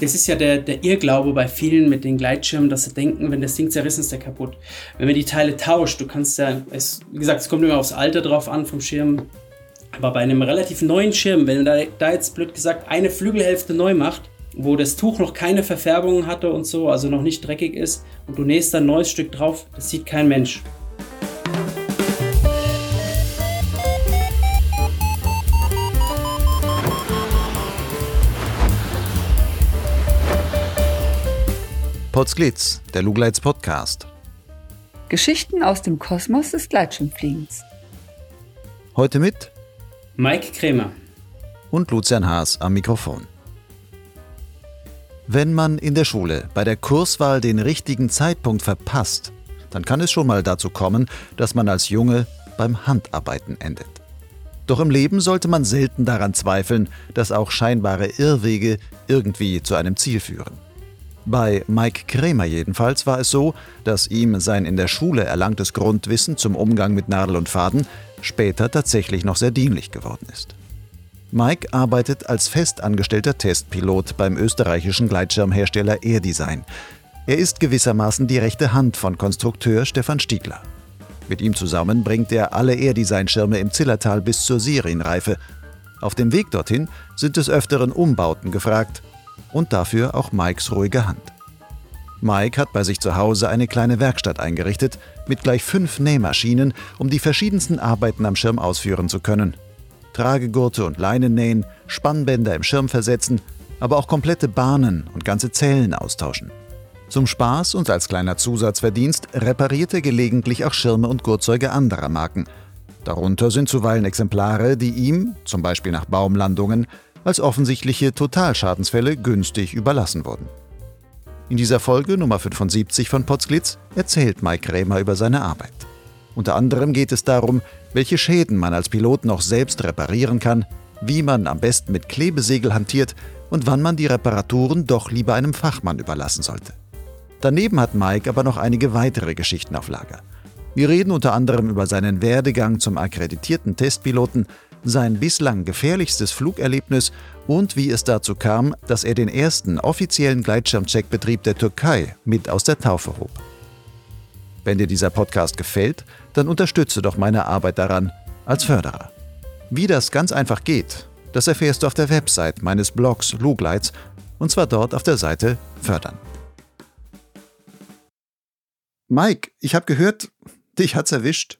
das ist ja der, der Irrglaube bei vielen mit den Gleitschirmen, dass sie denken, wenn das Ding zerrissen ist, ist der kaputt. Wenn man die Teile tauscht, du kannst ja, es, wie gesagt, es kommt immer aufs Alter drauf an vom Schirm, aber bei einem relativ neuen Schirm, wenn man da, da jetzt blöd gesagt eine Flügelhälfte neu macht, wo das Tuch noch keine Verfärbungen hatte und so, also noch nicht dreckig ist, und du nähst ein neues Stück drauf, das sieht kein Mensch. Potsglitz, der Lugleits Podcast. Geschichten aus dem Kosmos des Gleitschirmfliegens. Heute mit Mike Krämer und Lucian Haas am Mikrofon. Wenn man in der Schule bei der Kurswahl den richtigen Zeitpunkt verpasst, dann kann es schon mal dazu kommen, dass man als Junge beim Handarbeiten endet. Doch im Leben sollte man selten daran zweifeln, dass auch scheinbare Irrwege irgendwie zu einem Ziel führen. Bei Mike Krämer jedenfalls war es so, dass ihm sein in der Schule erlangtes Grundwissen zum Umgang mit Nadel und Faden später tatsächlich noch sehr dienlich geworden ist. Mike arbeitet als festangestellter Testpilot beim österreichischen Gleitschirmhersteller AirDesign. Er ist gewissermaßen die rechte Hand von Konstrukteur Stefan Stiegler. Mit ihm zusammen bringt er alle AirDesign-Schirme im Zillertal bis zur Serienreife. Auf dem Weg dorthin sind des Öfteren Umbauten gefragt und dafür auch Mikes ruhige Hand. Mike hat bei sich zu Hause eine kleine Werkstatt eingerichtet mit gleich fünf Nähmaschinen, um die verschiedensten Arbeiten am Schirm ausführen zu können. Tragegurte und Leinen nähen, Spannbänder im Schirm versetzen, aber auch komplette Bahnen und ganze Zellen austauschen. Zum Spaß und als kleiner Zusatzverdienst repariert er gelegentlich auch Schirme und Gurtzeuge anderer Marken. Darunter sind zuweilen Exemplare, die ihm, zum Beispiel nach Baumlandungen, als offensichtliche Totalschadensfälle günstig überlassen wurden. In dieser Folge Nummer 75 von Potsglitz erzählt Mike Krämer über seine Arbeit. Unter anderem geht es darum, welche Schäden man als Pilot noch selbst reparieren kann, wie man am besten mit Klebesegel hantiert und wann man die Reparaturen doch lieber einem Fachmann überlassen sollte. Daneben hat Mike aber noch einige weitere Geschichten auf Lager. Wir reden unter anderem über seinen Werdegang zum akkreditierten Testpiloten sein bislang gefährlichstes Flugerlebnis und wie es dazu kam, dass er den ersten offiziellen Gleitschirmcheckbetrieb der Türkei mit aus der Taufe hob. Wenn dir dieser Podcast gefällt, dann unterstütze doch meine Arbeit daran als Förderer. Wie das ganz einfach geht, das erfährst du auf der Website meines Blogs Lugleits und zwar dort auf der Seite Fördern. Mike, ich habe gehört, dich hat's erwischt.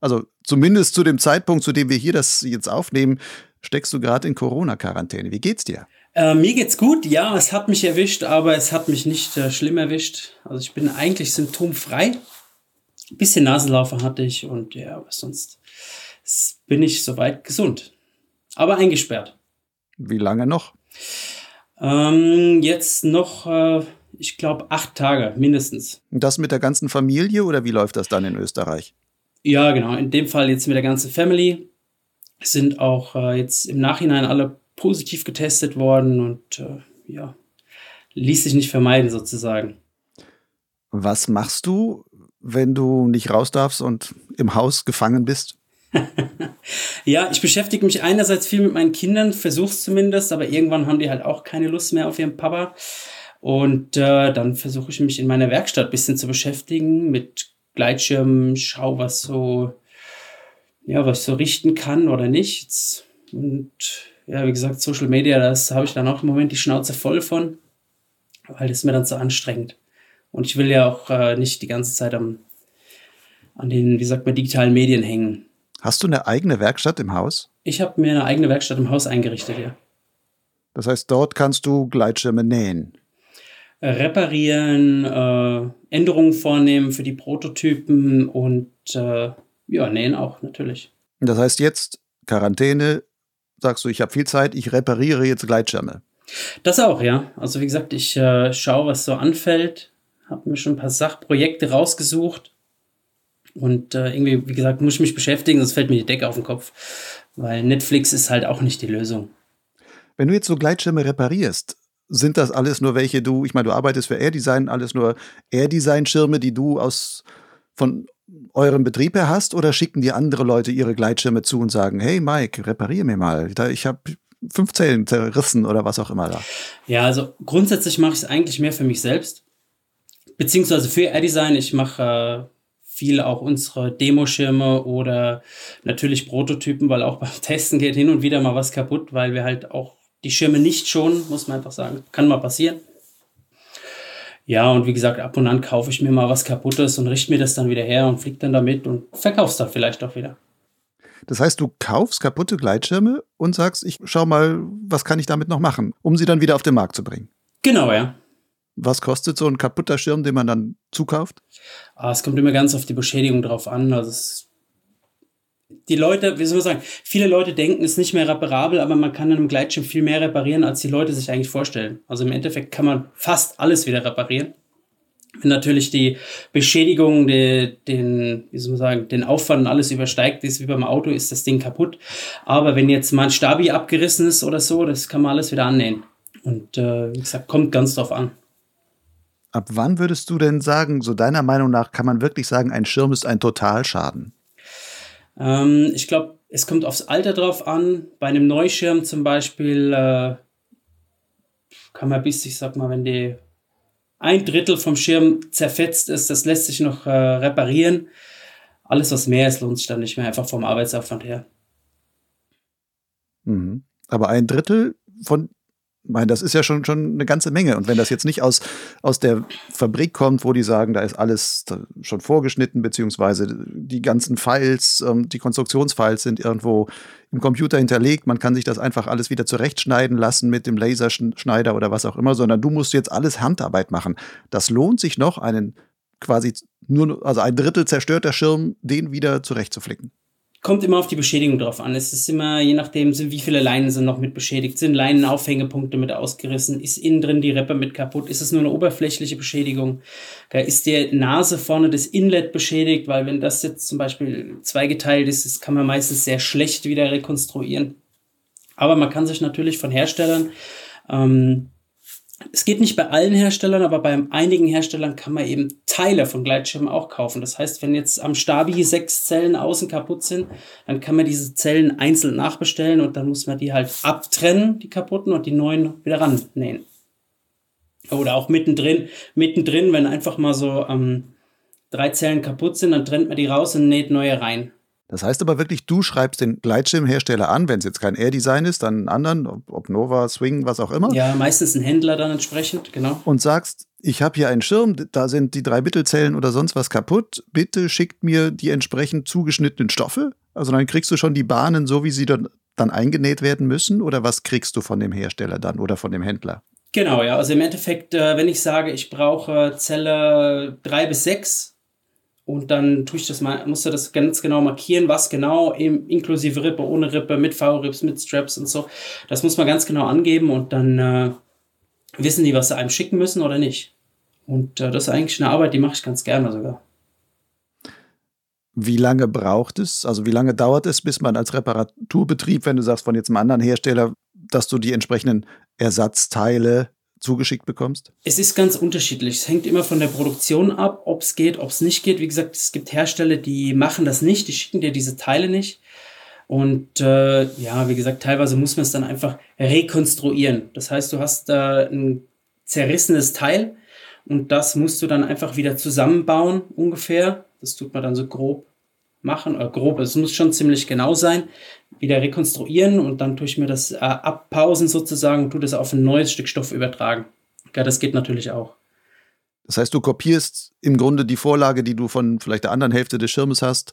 Also zumindest zu dem Zeitpunkt, zu dem wir hier das jetzt aufnehmen, steckst du gerade in Corona-Quarantäne. Wie geht's dir? Äh, mir geht's gut, ja, es hat mich erwischt, aber es hat mich nicht äh, schlimm erwischt. Also ich bin eigentlich symptomfrei. Ein bisschen Nasenlaufe hatte ich und ja, aber sonst bin ich soweit gesund. Aber eingesperrt. Wie lange noch? Ähm, jetzt noch, äh, ich glaube, acht Tage mindestens. Und das mit der ganzen Familie oder wie läuft das dann in Österreich? Ja, genau. In dem Fall jetzt mit der ganzen Family sind auch äh, jetzt im Nachhinein alle positiv getestet worden und äh, ja, ließ sich nicht vermeiden sozusagen. Was machst du, wenn du nicht raus darfst und im Haus gefangen bist? ja, ich beschäftige mich einerseits viel mit meinen Kindern, versuch's zumindest, aber irgendwann haben die halt auch keine Lust mehr auf ihren Papa. Und äh, dann versuche ich mich in meiner Werkstatt ein bisschen zu beschäftigen mit Gleitschirm, schau, was so, ja, was ich so richten kann oder nicht. Und ja, wie gesagt, Social Media, das habe ich dann auch im Moment die Schnauze voll von, weil das ist mir dann zu anstrengend. Und ich will ja auch äh, nicht die ganze Zeit am, an den, wie sagt man, digitalen Medien hängen. Hast du eine eigene Werkstatt im Haus? Ich habe mir eine eigene Werkstatt im Haus eingerichtet, ja. Das heißt, dort kannst du Gleitschirme nähen reparieren, äh, Änderungen vornehmen für die Prototypen und äh, ja, nähen auch natürlich. Das heißt jetzt Quarantäne, sagst du, ich habe viel Zeit, ich repariere jetzt Gleitschirme. Das auch, ja. Also wie gesagt, ich äh, schaue, was so anfällt, habe mir schon ein paar Sachprojekte rausgesucht und äh, irgendwie, wie gesagt, muss ich mich beschäftigen, sonst fällt mir die Decke auf den Kopf, weil Netflix ist halt auch nicht die Lösung. Wenn du jetzt so Gleitschirme reparierst, sind das alles nur welche du, ich meine, du arbeitest für AirDesign, alles nur AirDesign-Schirme, die du aus von eurem Betrieb her hast, oder schicken dir andere Leute ihre Gleitschirme zu und sagen, hey Mike, reparier mir mal. Ich habe fünf Zellen zerrissen oder was auch immer da. Ja, also grundsätzlich mache ich es eigentlich mehr für mich selbst. Beziehungsweise für AirDesign. Ich mache äh, viel auch unsere Demoschirme oder natürlich Prototypen, weil auch beim Testen geht hin und wieder mal was kaputt, weil wir halt auch die Schirme nicht schonen, muss man einfach sagen. Kann mal passieren. Ja, und wie gesagt, ab und an kaufe ich mir mal was kaputtes und richte mir das dann wieder her und fliege dann damit und verkauf's dann vielleicht auch wieder. Das heißt, du kaufst kaputte Gleitschirme und sagst, ich schau mal, was kann ich damit noch machen, um sie dann wieder auf den Markt zu bringen. Genau, ja. Was kostet so ein kaputter Schirm, den man dann zukauft? Ah, es kommt immer ganz auf die Beschädigung drauf an. Also es, die Leute, wie soll man sagen, viele Leute denken, es ist nicht mehr reparabel, aber man kann in einem Gleitschirm viel mehr reparieren, als die Leute sich eigentlich vorstellen. Also im Endeffekt kann man fast alles wieder reparieren. Wenn natürlich die Beschädigung de, den, wie soll man sagen, den Aufwand und alles übersteigt, ist wie beim Auto, ist das Ding kaputt. Aber wenn jetzt mal ein Stabi abgerissen ist oder so, das kann man alles wieder annähen. Und äh, wie gesagt, kommt ganz drauf an. Ab wann würdest du denn sagen, so deiner Meinung nach, kann man wirklich sagen, ein Schirm ist ein Totalschaden? Ähm, ich glaube, es kommt aufs Alter drauf an. Bei einem Neuschirm zum Beispiel äh, kann man bis, ich sag mal, wenn die ein Drittel vom Schirm zerfetzt ist, das lässt sich noch äh, reparieren. Alles, was mehr ist, lohnt sich dann nicht mehr, einfach vom Arbeitsaufwand her. Mhm. Aber ein Drittel von meine, das ist ja schon, schon eine ganze Menge. Und wenn das jetzt nicht aus, aus der Fabrik kommt, wo die sagen, da ist alles schon vorgeschnitten, beziehungsweise die ganzen Files, ähm, die Konstruktionsfiles sind irgendwo im Computer hinterlegt, man kann sich das einfach alles wieder zurechtschneiden lassen mit dem Laserschneider oder was auch immer, sondern du musst jetzt alles Handarbeit machen. Das lohnt sich noch, einen quasi nur, also ein Drittel zerstörter Schirm, den wieder zurechtzuflicken. Kommt immer auf die Beschädigung drauf an. Es ist immer, je nachdem, wie viele Leinen sind noch mit beschädigt. Sind Leinenaufhängepunkte mit ausgerissen? Ist innen drin die Rippe mit kaputt? Ist es nur eine oberflächliche Beschädigung? Ist der Nase vorne das Inlet beschädigt? Weil wenn das jetzt zum Beispiel zweigeteilt ist, das kann man meistens sehr schlecht wieder rekonstruieren. Aber man kann sich natürlich von Herstellern ähm, es geht nicht bei allen Herstellern, aber bei einigen Herstellern kann man eben Teile von Gleitschirmen auch kaufen. Das heißt, wenn jetzt am Stabi sechs Zellen außen kaputt sind, dann kann man diese Zellen einzeln nachbestellen und dann muss man die halt abtrennen, die kaputten, und die neuen wieder rannähen. Oder auch mittendrin, mittendrin, wenn einfach mal so ähm, drei Zellen kaputt sind, dann trennt man die raus und näht neue rein. Das heißt aber wirklich, du schreibst den Gleitschirmhersteller an, wenn es jetzt kein Air-Design ist, dann einen anderen, ob Nova, Swing, was auch immer. Ja, meistens ein Händler dann entsprechend, genau. Und sagst, ich habe hier einen Schirm, da sind die drei Mittelzellen oder sonst was kaputt. Bitte schickt mir die entsprechend zugeschnittenen Stoffe. Also dann kriegst du schon die Bahnen so, wie sie dann, dann eingenäht werden müssen. Oder was kriegst du von dem Hersteller dann oder von dem Händler? Genau, ja. Also im Endeffekt, äh, wenn ich sage, ich brauche Zelle drei bis sechs und dann tue ich das mal, musst das ganz genau markieren, was genau, im, inklusive Rippe, ohne Rippe, mit V-Rips, mit Straps und so. Das muss man ganz genau angeben und dann äh, wissen die, was sie einem schicken müssen oder nicht. Und äh, das ist eigentlich eine Arbeit, die mache ich ganz gerne sogar. Wie lange braucht es, also wie lange dauert es, bis man als Reparaturbetrieb, wenn du sagst von jetzt einem anderen Hersteller, dass du die entsprechenden Ersatzteile zugeschickt bekommst? Es ist ganz unterschiedlich. Es hängt immer von der Produktion ab, ob es geht, ob es nicht geht. Wie gesagt, es gibt Hersteller, die machen das nicht, die schicken dir diese Teile nicht. Und äh, ja, wie gesagt, teilweise muss man es dann einfach rekonstruieren. Das heißt, du hast äh, ein zerrissenes Teil und das musst du dann einfach wieder zusammenbauen, ungefähr. Das tut man dann so grob machen, oder grob, es muss schon ziemlich genau sein, wieder rekonstruieren und dann tue ich mir das äh, abpausen sozusagen und tue das auf ein neues Stück Stoff übertragen. Ja, das geht natürlich auch. Das heißt, du kopierst im Grunde die Vorlage, die du von vielleicht der anderen Hälfte des Schirmes hast.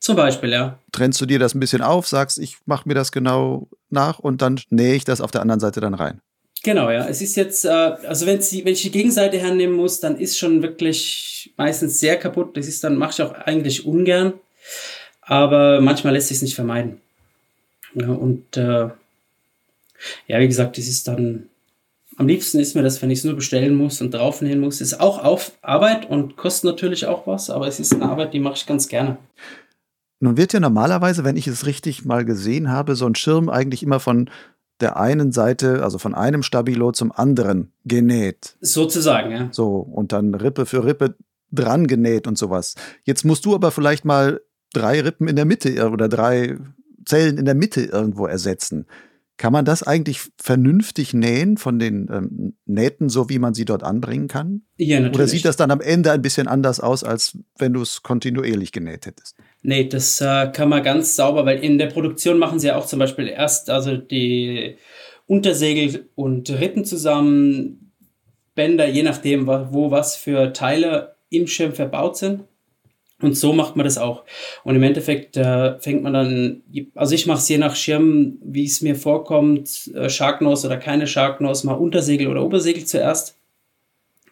Zum Beispiel, ja. Trennst du dir das ein bisschen auf, sagst, ich mache mir das genau nach und dann nähe ich das auf der anderen Seite dann rein. Genau, ja. Es ist jetzt, äh, also wenn ich die Gegenseite hernehmen muss, dann ist schon wirklich meistens sehr kaputt. Das ist dann, mache ich auch eigentlich ungern. Aber manchmal lässt sich es nicht vermeiden. Ja, und äh, ja, wie gesagt, das ist dann am liebsten ist mir das, wenn ich es nur bestellen muss und draufnähen muss. Ist auch auf Arbeit und kostet natürlich auch was, aber es ist eine Arbeit, die mache ich ganz gerne. Nun wird ja normalerweise, wenn ich es richtig mal gesehen habe, so ein Schirm eigentlich immer von der einen Seite, also von einem Stabilo zum anderen genäht. Sozusagen, ja. So, und dann Rippe für Rippe dran genäht und sowas. Jetzt musst du aber vielleicht mal drei Rippen in der Mitte oder drei Zellen in der Mitte irgendwo ersetzen. Kann man das eigentlich vernünftig nähen von den ähm, Nähten, so wie man sie dort anbringen kann? Ja, natürlich. Oder sieht das dann am Ende ein bisschen anders aus, als wenn du es kontinuierlich genäht hättest? Nee, das äh, kann man ganz sauber, weil in der Produktion machen sie ja auch zum Beispiel erst also die Untersegel und Rippen zusammen, Bänder, je nachdem, wo was für Teile im Schirm verbaut sind. Und so macht man das auch. Und im Endeffekt äh, fängt man dann, also ich mache es je nach Schirm, wie es mir vorkommt, äh, Sharknose oder keine Sharknose, mal Untersegel oder Obersegel zuerst.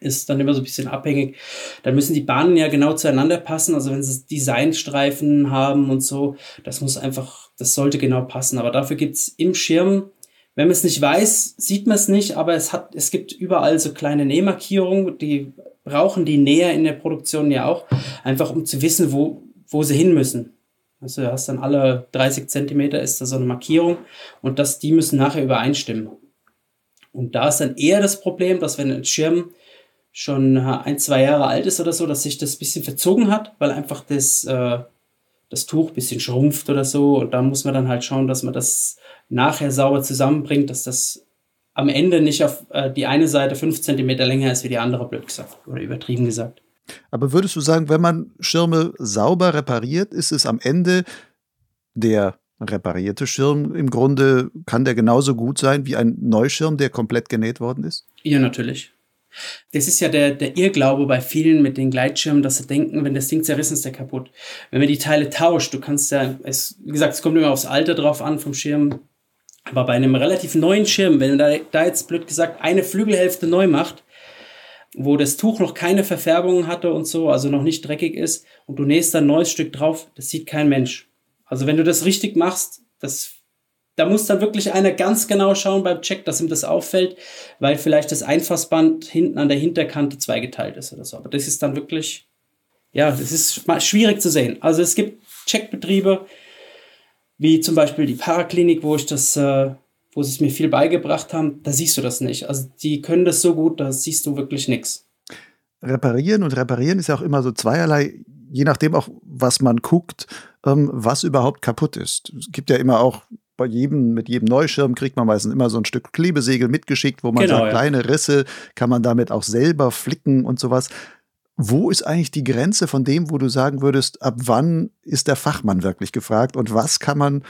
Ist dann immer so ein bisschen abhängig. Dann müssen die Bahnen ja genau zueinander passen. Also wenn sie Designstreifen haben und so, das muss einfach, das sollte genau passen. Aber dafür gibt's im Schirm, wenn man es nicht weiß, sieht man es nicht, aber es hat, es gibt überall so kleine Nähmarkierungen, die brauchen die näher in der Produktion ja auch, einfach um zu wissen, wo, wo sie hin müssen. Also du hast dann alle 30 Zentimeter ist da so eine Markierung und das, die müssen nachher übereinstimmen. Und da ist dann eher das Problem, dass wenn ein Schirm schon ein, zwei Jahre alt ist oder so, dass sich das bisschen verzogen hat, weil einfach das, äh, das Tuch bisschen schrumpft oder so. Und da muss man dann halt schauen, dass man das nachher sauber zusammenbringt, dass das am Ende nicht auf äh, die eine Seite fünf Zentimeter länger ist wie die andere, blöd gesagt. Oder übertrieben gesagt. Aber würdest du sagen, wenn man Schirme sauber repariert, ist es am Ende der reparierte Schirm im Grunde, kann der genauso gut sein wie ein Neuschirm, der komplett genäht worden ist? Ja, natürlich. Das ist ja der, der Irrglaube bei vielen mit den Gleitschirmen, dass sie denken, wenn das Ding zerrissen ist, der kaputt. Wenn man die Teile tauscht, du kannst ja, es, wie gesagt, es kommt immer aufs Alter drauf an vom Schirm, aber bei einem relativ neuen Schirm, wenn da, da jetzt blöd gesagt eine Flügelhälfte neu macht, wo das Tuch noch keine Verfärbungen hatte und so, also noch nicht dreckig ist, und du nähst ein neues Stück drauf, das sieht kein Mensch. Also wenn du das richtig machst, das, da muss dann wirklich einer ganz genau schauen beim Check, dass ihm das auffällt, weil vielleicht das Einfassband hinten an der Hinterkante zweigeteilt ist oder so. Aber das ist dann wirklich, ja, das ist schwierig zu sehen. Also es gibt Checkbetriebe, wie zum Beispiel die Paraklinik, wo ich das, äh, wo sie es mir viel beigebracht haben, da siehst du das nicht. Also die können das so gut, da siehst du wirklich nichts. Reparieren und reparieren ist ja auch immer so zweierlei, je nachdem auch, was man guckt, ähm, was überhaupt kaputt ist. Es gibt ja immer auch bei jedem, mit jedem Neuschirm kriegt man meistens immer so ein Stück Klebesegel mitgeschickt, wo man genau, sagt, ja. kleine Risse kann man damit auch selber flicken und sowas. Wo ist eigentlich die Grenze von dem, wo du sagen würdest, ab wann ist der Fachmann wirklich gefragt und was kann man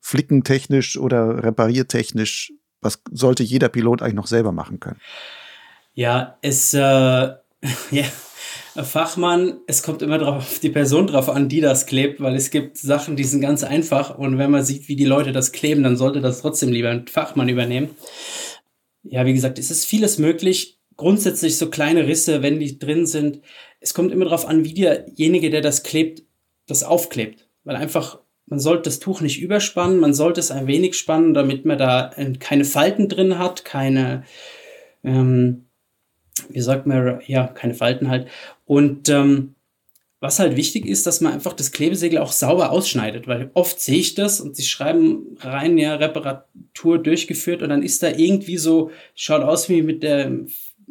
flickentechnisch oder repariertechnisch, was sollte jeder Pilot eigentlich noch selber machen können? Ja, es, äh, ja, Fachmann, es kommt immer drauf, auf die Person drauf an, die das klebt, weil es gibt Sachen, die sind ganz einfach und wenn man sieht, wie die Leute das kleben, dann sollte das trotzdem lieber ein Fachmann übernehmen. Ja, wie gesagt, es ist vieles möglich grundsätzlich so kleine Risse, wenn die drin sind. Es kommt immer darauf an, wie derjenige, der das klebt, das aufklebt. Weil einfach, man sollte das Tuch nicht überspannen, man sollte es ein wenig spannen, damit man da äh, keine Falten drin hat, keine, ähm, wie sagt man, ja, keine Falten halt. Und ähm, was halt wichtig ist, dass man einfach das Klebesegel auch sauber ausschneidet, weil oft sehe ich das und sie schreiben rein, ja, Reparatur durchgeführt und dann ist da irgendwie so, schaut aus wie mit der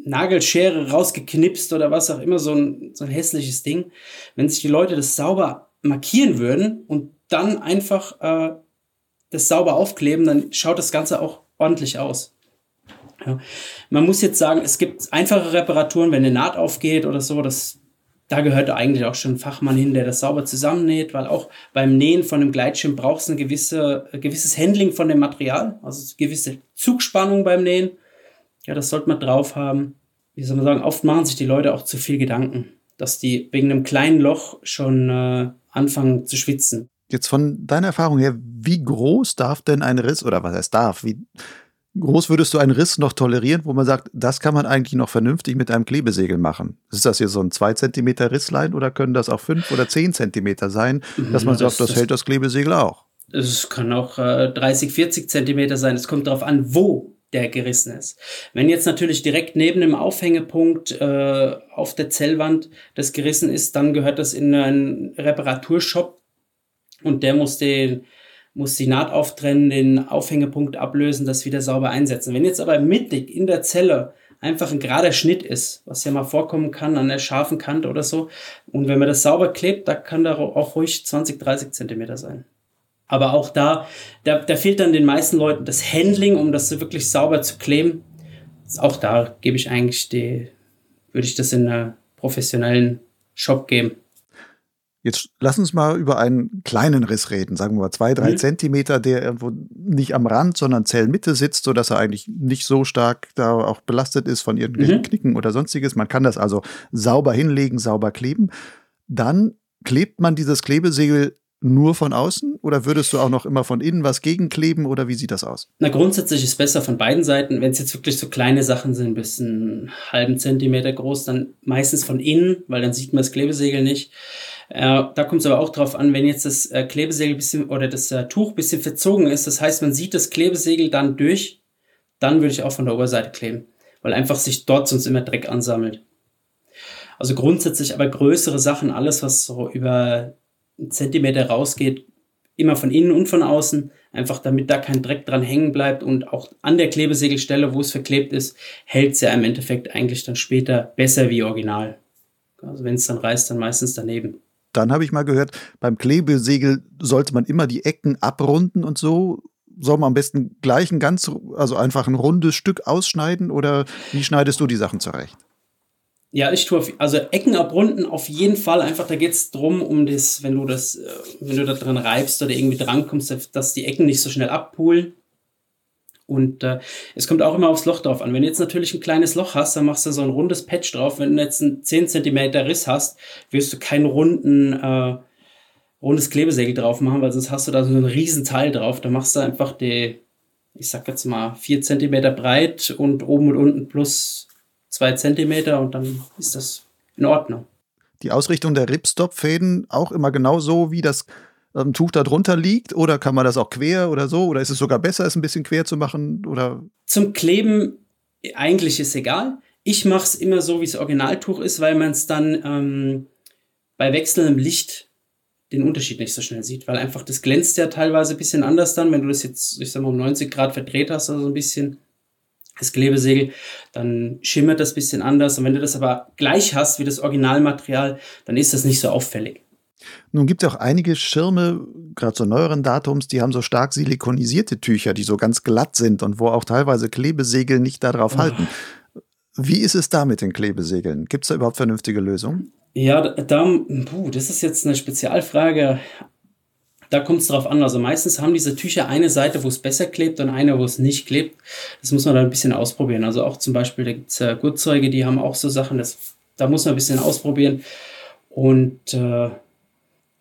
Nagelschere rausgeknipst oder was auch immer, so ein, so ein hässliches Ding. Wenn sich die Leute das sauber markieren würden und dann einfach äh, das sauber aufkleben, dann schaut das Ganze auch ordentlich aus. Ja. Man muss jetzt sagen, es gibt einfache Reparaturen, wenn eine Naht aufgeht oder so, das, da gehört eigentlich auch schon ein Fachmann hin, der das sauber zusammennäht, weil auch beim Nähen von einem Gleitschirm braucht es ein gewisse, ein gewisses Handling von dem Material, also gewisse Zugspannung beim Nähen. Ja, das sollte man drauf haben. Wie soll man sagen, oft machen sich die Leute auch zu viel Gedanken, dass die wegen einem kleinen Loch schon äh, anfangen zu schwitzen. Jetzt von deiner Erfahrung her, wie groß darf denn ein Riss, oder was heißt darf, wie groß würdest du einen Riss noch tolerieren, wo man sagt, das kann man eigentlich noch vernünftig mit einem Klebesegel machen? Ist das hier so ein 2 cm Risslein oder können das auch 5 oder 10 cm sein, dass man das, sagt, das, das hält das Klebesegel auch? Es kann auch äh, 30, 40 Zentimeter sein. Es kommt darauf an, wo der gerissen ist. Wenn jetzt natürlich direkt neben dem Aufhängepunkt äh, auf der Zellwand das gerissen ist, dann gehört das in einen Reparaturshop und der muss den muss die Naht auftrennen, den Aufhängepunkt ablösen, das wieder sauber einsetzen. Wenn jetzt aber mittig in der Zelle einfach ein gerader Schnitt ist, was ja mal vorkommen kann an der scharfen Kante oder so, und wenn man das sauber klebt, da kann da auch ruhig 20, 30 Zentimeter sein. Aber auch da, da, da fehlt dann den meisten Leuten das Handling, um das wirklich sauber zu kleben. Auch da gebe ich eigentlich die, würde ich das in einen professionellen Shop geben. Jetzt lass uns mal über einen kleinen Riss reden, sagen wir mal zwei, drei mhm. Zentimeter, der irgendwo nicht am Rand, sondern Zellmitte sitzt, sodass er eigentlich nicht so stark da auch belastet ist von irgendwelchen mhm. Knicken oder sonstiges. Man kann das also sauber hinlegen, sauber kleben. Dann klebt man dieses Klebesegel nur von außen oder würdest du auch noch immer von innen was gegenkleben oder wie sieht das aus? Na, grundsätzlich ist besser von beiden Seiten. Wenn es jetzt wirklich so kleine Sachen sind, bis einen halben Zentimeter groß, dann meistens von innen, weil dann sieht man das Klebesegel nicht. Äh, da kommt es aber auch drauf an, wenn jetzt das äh, Klebesegel bisschen oder das äh, Tuch bisschen verzogen ist, das heißt, man sieht das Klebesegel dann durch, dann würde ich auch von der Oberseite kleben, weil einfach sich dort sonst immer Dreck ansammelt. Also grundsätzlich aber größere Sachen, alles was so über Zentimeter rausgeht, immer von innen und von außen, einfach damit da kein Dreck dran hängen bleibt und auch an der Klebesegelstelle, wo es verklebt ist, hält es ja im Endeffekt eigentlich dann später besser wie original. Also wenn es dann reißt, dann meistens daneben. Dann habe ich mal gehört, beim Klebesegel sollte man immer die Ecken abrunden und so. Soll man am besten gleich ein ganz, also einfach ein rundes Stück ausschneiden oder wie schneidest du die Sachen zurecht? Ja, ich tue, also Ecken abrunden auf jeden Fall. Einfach, da geht es darum, um das, wenn du das, äh, wenn du da dran reibst oder irgendwie drankommst, dass die Ecken nicht so schnell abpulen. Und äh, es kommt auch immer aufs Loch drauf an. Wenn du jetzt natürlich ein kleines Loch hast, dann machst du so ein rundes Patch drauf. Wenn du jetzt einen 10 cm Riss hast, wirst du keinen runden, äh, rundes Klebesegel drauf machen, weil sonst hast du da so ein riesen Teil drauf. Da machst du einfach die, ich sag jetzt mal, 4 cm breit und oben und unten plus zwei Zentimeter und dann ist das in Ordnung. Die Ausrichtung der Ripstop-Fäden auch immer genau so, wie das ähm, Tuch da drunter liegt? Oder kann man das auch quer oder so? Oder ist es sogar besser, es ein bisschen quer zu machen? Oder? Zum Kleben eigentlich ist egal. Ich mache es immer so, wie es Originaltuch ist, weil man es dann ähm, bei wechselndem Licht den Unterschied nicht so schnell sieht, weil einfach das glänzt ja teilweise ein bisschen anders dann, wenn du das jetzt, ich sag mal, um 90 Grad verdreht hast, also ein bisschen das Klebesegel, dann schimmert das bisschen anders. Und wenn du das aber gleich hast wie das Originalmaterial, dann ist das nicht so auffällig. Nun gibt es auch einige Schirme, gerade so neueren Datums, die haben so stark silikonisierte Tücher, die so ganz glatt sind und wo auch teilweise Klebesegel nicht darauf oh. halten. Wie ist es da mit den Klebesegeln? Gibt es da überhaupt vernünftige Lösungen? Ja, da, puh, das ist jetzt eine Spezialfrage. Da kommt es drauf an. Also meistens haben diese Tücher eine Seite, wo es besser klebt und eine, wo es nicht klebt. Das muss man dann ein bisschen ausprobieren. Also auch zum Beispiel, da gibt es äh, Gurtzeuge, die haben auch so Sachen, das, da muss man ein bisschen ausprobieren. Und äh,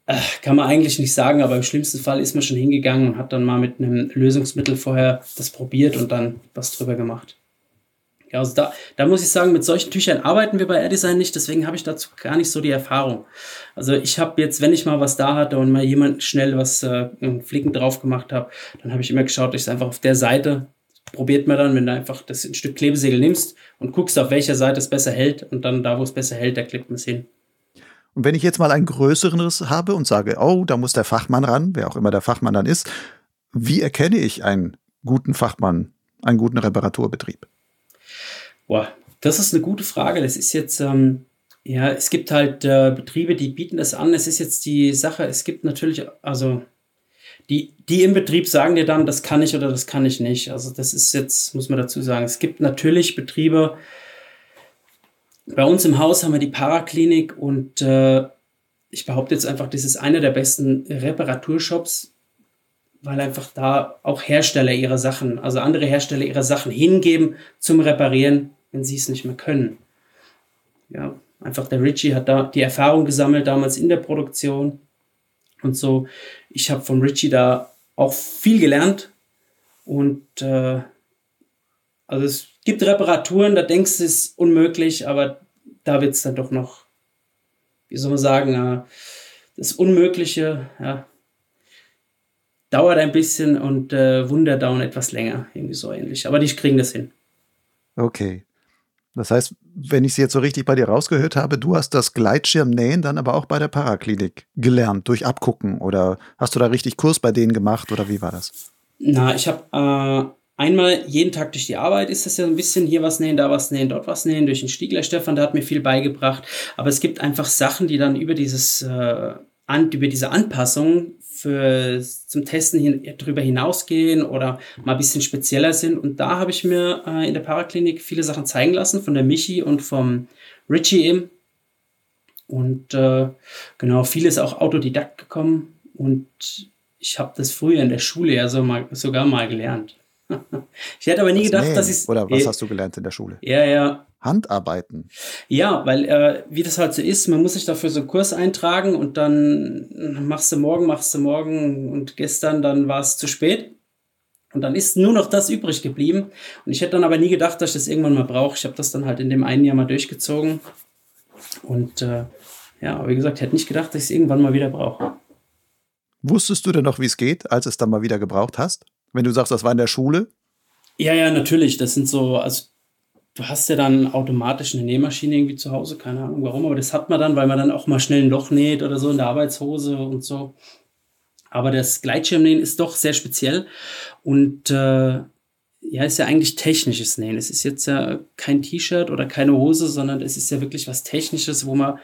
äh, kann man eigentlich nicht sagen, aber im schlimmsten Fall ist man schon hingegangen und hat dann mal mit einem Lösungsmittel vorher das probiert und dann was drüber gemacht. Ja, also da, da muss ich sagen, mit solchen Tüchern arbeiten wir bei AirDesign nicht, deswegen habe ich dazu gar nicht so die Erfahrung. Also ich habe jetzt, wenn ich mal was da hatte und mal jemand schnell was äh, Flicken drauf gemacht habe, dann habe ich immer geschaut, ich es einfach auf der Seite probiert man dann, wenn du einfach das ein Stück Klebesegel nimmst und guckst, auf welcher Seite es besser hält und dann da, wo es besser hält, da klebt man es hin. Und wenn ich jetzt mal einen größeren Riss habe und sage, oh, da muss der Fachmann ran, wer auch immer der Fachmann dann ist, wie erkenne ich einen guten Fachmann, einen guten Reparaturbetrieb? Boah, das ist eine gute Frage. Das ist jetzt, ähm, ja, es gibt halt äh, Betriebe, die bieten das an. Es ist jetzt die Sache, es gibt natürlich, also die, die im Betrieb sagen dir dann, das kann ich oder das kann ich nicht. Also das ist jetzt, muss man dazu sagen, es gibt natürlich Betriebe, bei uns im Haus haben wir die Paraklinik und äh, ich behaupte jetzt einfach, das ist einer der besten Reparaturshops, weil einfach da auch Hersteller ihre Sachen, also andere Hersteller ihre Sachen hingeben zum Reparieren wenn sie es nicht mehr können. Ja, einfach der Richie hat da die Erfahrung gesammelt damals in der Produktion und so. Ich habe von Richie da auch viel gelernt und äh, also es gibt Reparaturen, da denkst du, es ist unmöglich, aber da wird es dann doch noch, wie soll man sagen, äh, das Unmögliche, ja, dauert ein bisschen und äh, Wunder dauern etwas länger, irgendwie so ähnlich. Aber die kriegen das hin. Okay. Das heißt, wenn ich es jetzt so richtig bei dir rausgehört habe, du hast das Gleitschirmnähen dann aber auch bei der Paraklinik gelernt, durch Abgucken oder hast du da richtig Kurs bei denen gemacht oder wie war das? Na, ich habe äh, einmal jeden Tag durch die Arbeit ist das ja ein bisschen hier was nähen, da was nähen, dort was nähen, durch den Stiegler Stefan, der hat mir viel beigebracht. Aber es gibt einfach Sachen, die dann über dieses, äh, über diese Anpassung für zum Testen hin, drüber hinausgehen oder mal ein bisschen spezieller sind. Und da habe ich mir äh, in der Paraklinik viele Sachen zeigen lassen von der Michi und vom Richie eben. Und äh, genau, vieles auch Autodidakt gekommen. Und ich habe das früher in der Schule ja so mal, sogar mal gelernt. ich hätte aber nie Das gedacht, Nähen. dass ich Oder was hast du gelernt in der Schule? Ja, ja. Handarbeiten. Ja, weil äh, wie das halt so ist, man muss sich dafür so einen Kurs eintragen und dann machst du morgen, machst du morgen und gestern, dann war es zu spät. Und dann ist nur noch das übrig geblieben. Und ich hätte dann aber nie gedacht, dass ich das irgendwann mal brauche. Ich habe das dann halt in dem einen Jahr mal durchgezogen. Und äh, ja, wie gesagt, ich hätte nicht gedacht, dass ich es irgendwann mal wieder brauche. Wusstest du denn noch, wie es geht, als es dann mal wieder gebraucht hast? Wenn du sagst, das war in der Schule? Ja, ja, natürlich. Das sind so, also du hast ja dann automatisch eine Nähmaschine irgendwie zu Hause, keine Ahnung warum, aber das hat man dann, weil man dann auch mal schnell ein Loch näht oder so in der Arbeitshose und so. Aber das Gleitschirmnähen ist doch sehr speziell und äh, ja, ist ja eigentlich technisches Nähen. Es ist jetzt ja kein T-Shirt oder keine Hose, sondern es ist ja wirklich was Technisches, wo man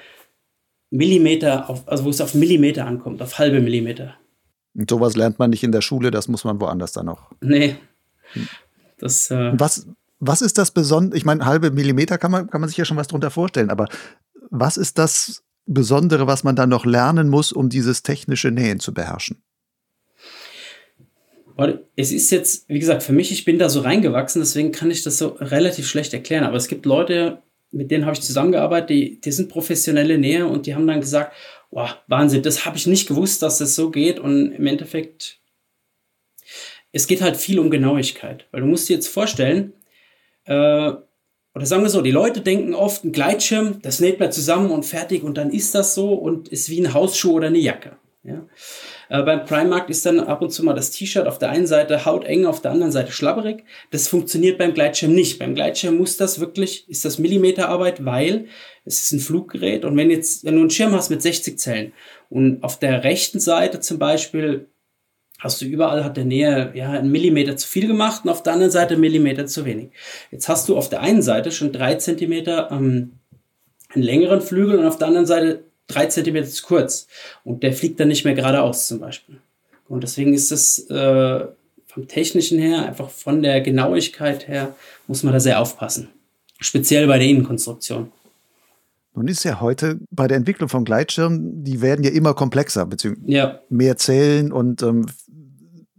Millimeter auf, also wo es auf Millimeter ankommt, auf halbe Millimeter. Und sowas lernt man nicht in der Schule, das muss man woanders dann noch. Nee. Das, äh, Was, was ist das Besondere? Ich meine, halbe Millimeter kann man, kann man sich ja schon was drunter vorstellen, aber was ist das Besondere, was man dann noch lernen muss, um dieses technische Nähen zu beherrschen? Es ist jetzt, wie gesagt, für mich, ich bin da so reingewachsen, deswegen kann ich das so relativ schlecht erklären. Aber es gibt Leute, mit denen habe ich zusammengearbeitet, die, die sind professionelle Näher und die haben dann gesagt, wow, Wahnsinn, das habe ich nicht gewusst, dass das so geht. Und im Endeffekt, es geht halt viel um Genauigkeit. Weil du musst dir jetzt vorstellen, äh, oder sagen wir so, die Leute denken oft, ein Gleitschirm, das näht man zusammen und fertig und dann ist das so und ist wie ein Hausschuh oder eine Jacke. Ja? Äh, beim Primark ist dann ab und zu mal das T-Shirt auf der einen Seite hauteng, auf der anderen Seite schlabberig. Das funktioniert beim Gleitschirm nicht. Beim Gleitschirm muss das wirklich, ist das Millimeterarbeit, weil es ist ein Fluggerät und wenn jetzt, wenn du einen Schirm hast mit 60 Zellen und auf der rechten Seite zum Beispiel hast du überall hat der Näher ja einen Millimeter zu viel gemacht und auf der anderen Seite einen Millimeter zu wenig. Jetzt hast du auf der einen Seite schon drei Zentimeter ähm, einen längeren Flügel und auf der anderen Seite drei Zentimeter zu kurz. Und der fliegt dann nicht mehr geradeaus zum Beispiel. Und deswegen ist das äh, vom Technischen her, einfach von der Genauigkeit her, muss man da sehr aufpassen. Speziell bei der Innenkonstruktion. Nun ist ja heute bei der Entwicklung von Gleitschirmen, die werden ja immer komplexer, beziehungsweise Ja, mehr Zellen und ähm,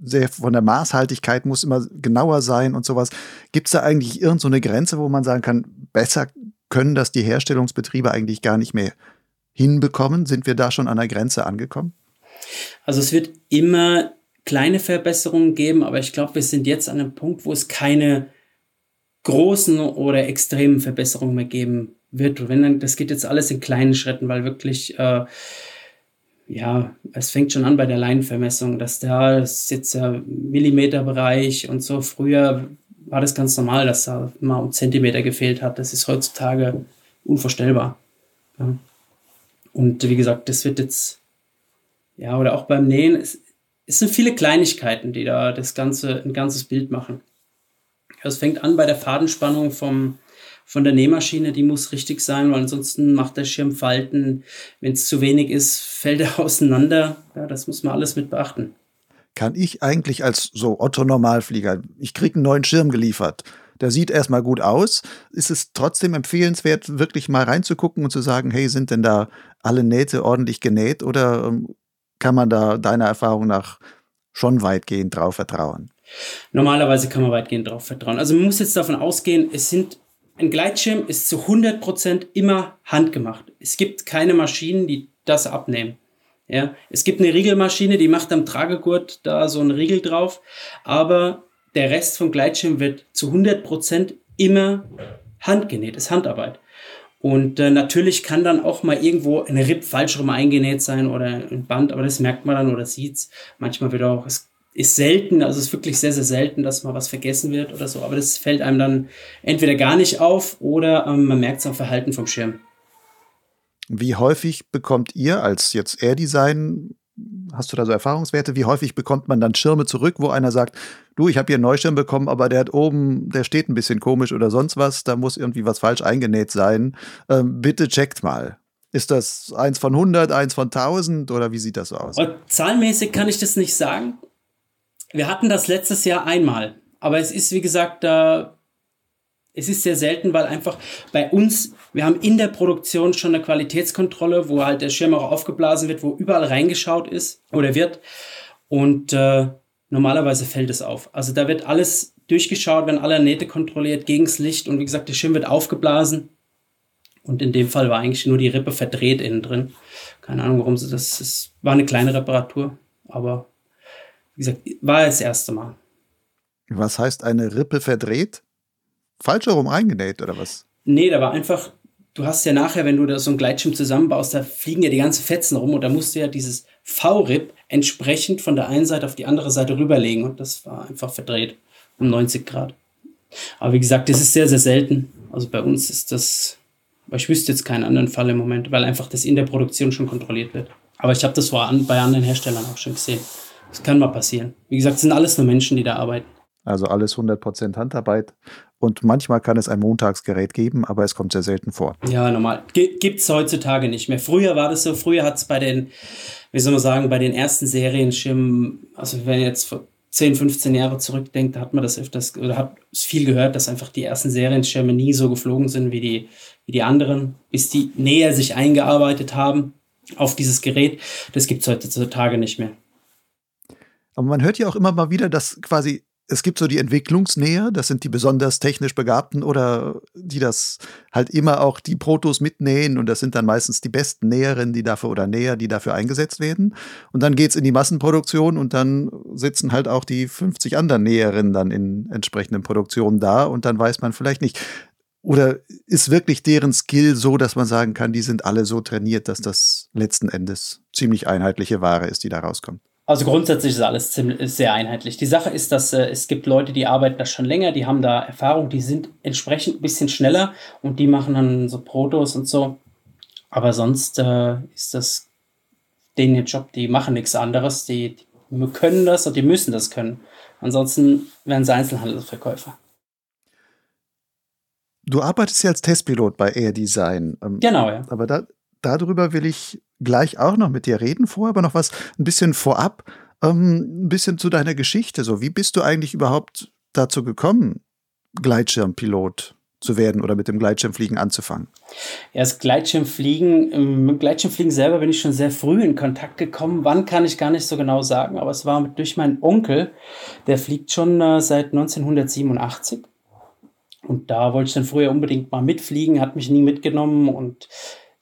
sehr von der Maßhaltigkeit muss immer genauer sein und sowas. Gibt es da eigentlich irgendeine so Grenze, wo man sagen kann, besser können das die Herstellungsbetriebe eigentlich gar nicht mehr hinbekommen? Sind wir da schon an der Grenze angekommen? also es wird immer kleine Verbesserungen geben, aber ich glaube, wir sind jetzt an einem Punkt, wo es keine großen oder extremen Verbesserungen mehr geben wird. Und wenn dann, das geht jetzt alles in kleinen Schritten, weil wirklich, äh, ja, es fängt schon an bei der Leinenvermessung, dass da ist jetzt ja Millimeterbereich und so. Früher war das ganz normal, dass da mal um Zentimeter gefehlt hat. Das ist heutzutage unvorstellbar. Ja. Und wie gesagt, das wird jetzt, ja, oder auch beim Nähen, es, es sind viele Kleinigkeiten, die da das Ganze, ein ganzes Bild machen. Es fängt an bei der Fadenspannung vom, von der Nähmaschine, die muss richtig sein, weil ansonsten macht der Schirm Falten. Wenn es zu wenig ist, fällt er auseinander. Ja, das muss man alles mit beachten. Kann ich eigentlich als so Otto-Normalflieger, ich kriege einen neuen Schirm geliefert, der sieht erstmal gut aus. Ist es trotzdem empfehlenswert, wirklich mal reinzugucken und zu sagen, hey, sind denn da alle Nähte ordentlich genäht oder ähm, kann man da deiner Erfahrung nach schon weitgehend drauf vertrauen? Normalerweise kann man weitgehend darauf vertrauen. Also man muss jetzt davon ausgehen, es sind ein Gleitschirm ist zu 100% immer handgemacht. Es gibt keine Maschinen, die das abnehmen. Ja, es gibt eine Riegelmaschine, die macht am Tragegurt da so einen Riegel drauf, aber der Rest vom Gleitschirm wird zu 100% immer handgenäht, ist Handarbeit. Und äh, natürlich kann dann auch mal irgendwo ein Ripp falsch rum eingenäht sein oder ein Band, aber das merkt man dann oder sieht's. Manchmal wird auch, es ist selten, also es ist wirklich sehr, sehr selten, dass mal was vergessen wird oder so, aber das fällt einem dann entweder gar nicht auf oder ähm, man merkt es am Verhalten vom Schirm. Wie häufig bekommt ihr als jetzt Air Design, hast du da so Erfahrungswerte, wie häufig bekommt man dann Schirme zurück, wo einer sagt, du, ich habe hier einen Neuschirm bekommen, aber der hat oben, der steht ein bisschen komisch oder sonst was, da muss irgendwie was falsch eingenäht sein. Ähm, bitte checkt mal. Ist das eins von 100, eins von 1000 oder wie sieht das so aus? Zahlenmäßig kann ich das nicht sagen. Wir hatten das letztes Jahr einmal, aber es ist wie gesagt, äh, es ist sehr selten, weil einfach bei uns, wir haben in der Produktion schon eine Qualitätskontrolle, wo halt der Schirm auch aufgeblasen wird, wo überall reingeschaut ist oder wird. Und äh, normalerweise fällt es auf. Also da wird alles durchgeschaut, werden alle Nähte kontrolliert, gegens Licht und wie gesagt, der Schirm wird aufgeblasen. Und in dem Fall war eigentlich nur die Rippe verdreht innen drin. Keine Ahnung, warum sie das. Es war eine kleine Reparatur, aber wie gesagt, war das erste Mal. Was heißt eine Rippe verdreht? falsch herum eingenäht oder was? Nee, da war einfach, du hast ja nachher, wenn du da so einen Gleitschirm zusammenbaust, da fliegen ja die ganzen Fetzen rum und da musst du ja dieses V-Rip entsprechend von der einen Seite auf die andere Seite rüberlegen und das war einfach verdreht um 90 Grad. Aber wie gesagt, das ist sehr, sehr selten. Also bei uns ist das, ich wüsste jetzt keinen anderen Fall im Moment, weil einfach das in der Produktion schon kontrolliert wird. Aber ich habe das bei anderen Herstellern auch schon gesehen. Das kann mal passieren. Wie gesagt, es sind alles nur Menschen, die da arbeiten. Also alles 100% Handarbeit. Und manchmal kann es ein Montagsgerät geben, aber es kommt sehr selten vor. Ja, normal. Gibt es heutzutage nicht mehr. Früher war das so, früher hat es bei den, wie soll man sagen, bei den ersten Serienschirmen, also wenn jetzt vor 10, 15 Jahre zurückdenkt, da hat man das öfters oder hat es viel gehört, dass einfach die ersten Serienschirme nie so geflogen sind wie die, wie die anderen, bis die näher sich eingearbeitet haben auf dieses Gerät. Das gibt es heutzutage nicht mehr. Aber man hört ja auch immer mal wieder, dass quasi es gibt so die Entwicklungsnäher, das sind die besonders technisch Begabten oder die das halt immer auch die Protos mitnähen und das sind dann meistens die besten Näherinnen, die dafür oder Näher, die dafür eingesetzt werden. Und dann geht's in die Massenproduktion und dann sitzen halt auch die 50 anderen Näherinnen dann in entsprechenden Produktionen da und dann weiß man vielleicht nicht. Oder ist wirklich deren Skill so, dass man sagen kann, die sind alle so trainiert, dass das letzten Endes ziemlich einheitliche Ware ist, die da rauskommt? Also grundsätzlich ist alles ziemlich, sehr einheitlich. Die Sache ist, dass äh, es gibt Leute, die arbeiten da schon länger, die haben da Erfahrung, die sind entsprechend ein bisschen schneller und die machen dann so Protos und so. Aber sonst äh, ist das denen ihr Job, die machen nichts anderes, die, die können das und die müssen das können. Ansonsten werden sie Einzelhandelsverkäufer. Du arbeitest ja als Testpilot bei Air Design. Ähm, genau, ja. Aber da, darüber will ich gleich auch noch mit dir reden. Vorher aber noch was ein bisschen vorab, ähm, ein bisschen zu deiner Geschichte. So, wie bist du eigentlich überhaupt dazu gekommen, Gleitschirmpilot zu werden oder mit dem Gleitschirmfliegen anzufangen? Ja, das Gleitschirmfliegen, ähm, mit Gleitschirmfliegen selber bin ich schon sehr früh in Kontakt gekommen. Wann kann ich gar nicht so genau sagen, aber es war durch meinen Onkel, der fliegt schon äh, seit 1987. Und da wollte ich dann früher unbedingt mal mitfliegen, hat mich nie mitgenommen und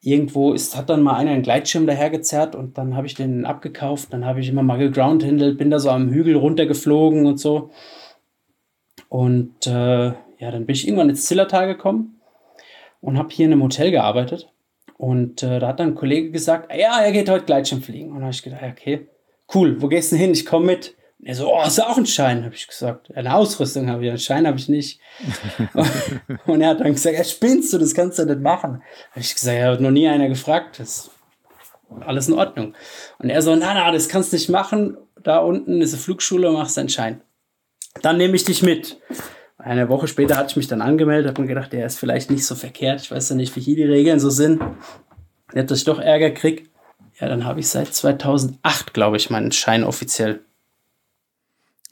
irgendwo ist, hat dann mal einer einen Gleitschirm dahergezerrt und dann habe ich den abgekauft. Dann habe ich immer mal gegroundhandelt, bin da so am Hügel runtergeflogen und so. Und äh, ja, dann bin ich irgendwann ins Zillertal gekommen und habe hier in einem Hotel gearbeitet. Und äh, da hat dann ein Kollege gesagt, ja, er geht heute Gleitschirm fliegen. Und da habe ich gedacht, okay, cool, wo gehst du hin? Ich komme mit. Er so, oh, du auch einen Schein? Habe ich gesagt. Eine Ausrüstung habe ich, einen Schein habe ich nicht. und er hat dann gesagt, ja, spinnst du, das kannst du nicht machen. Habe ich gesagt, ja, hat noch nie einer gefragt. Das ist alles in Ordnung. Und er so, na, na, das kannst du nicht machen. Da unten ist eine Flugschule, machst deinen Schein. Dann nehme ich dich mit. Eine Woche später hatte ich mich dann angemeldet, habe mir gedacht, der ist vielleicht nicht so verkehrt. Ich weiß ja nicht, wie hier die Regeln so sind. Nicht, dass ich doch Ärger krieg. Ja, dann habe ich seit 2008, glaube ich, meinen Schein offiziell.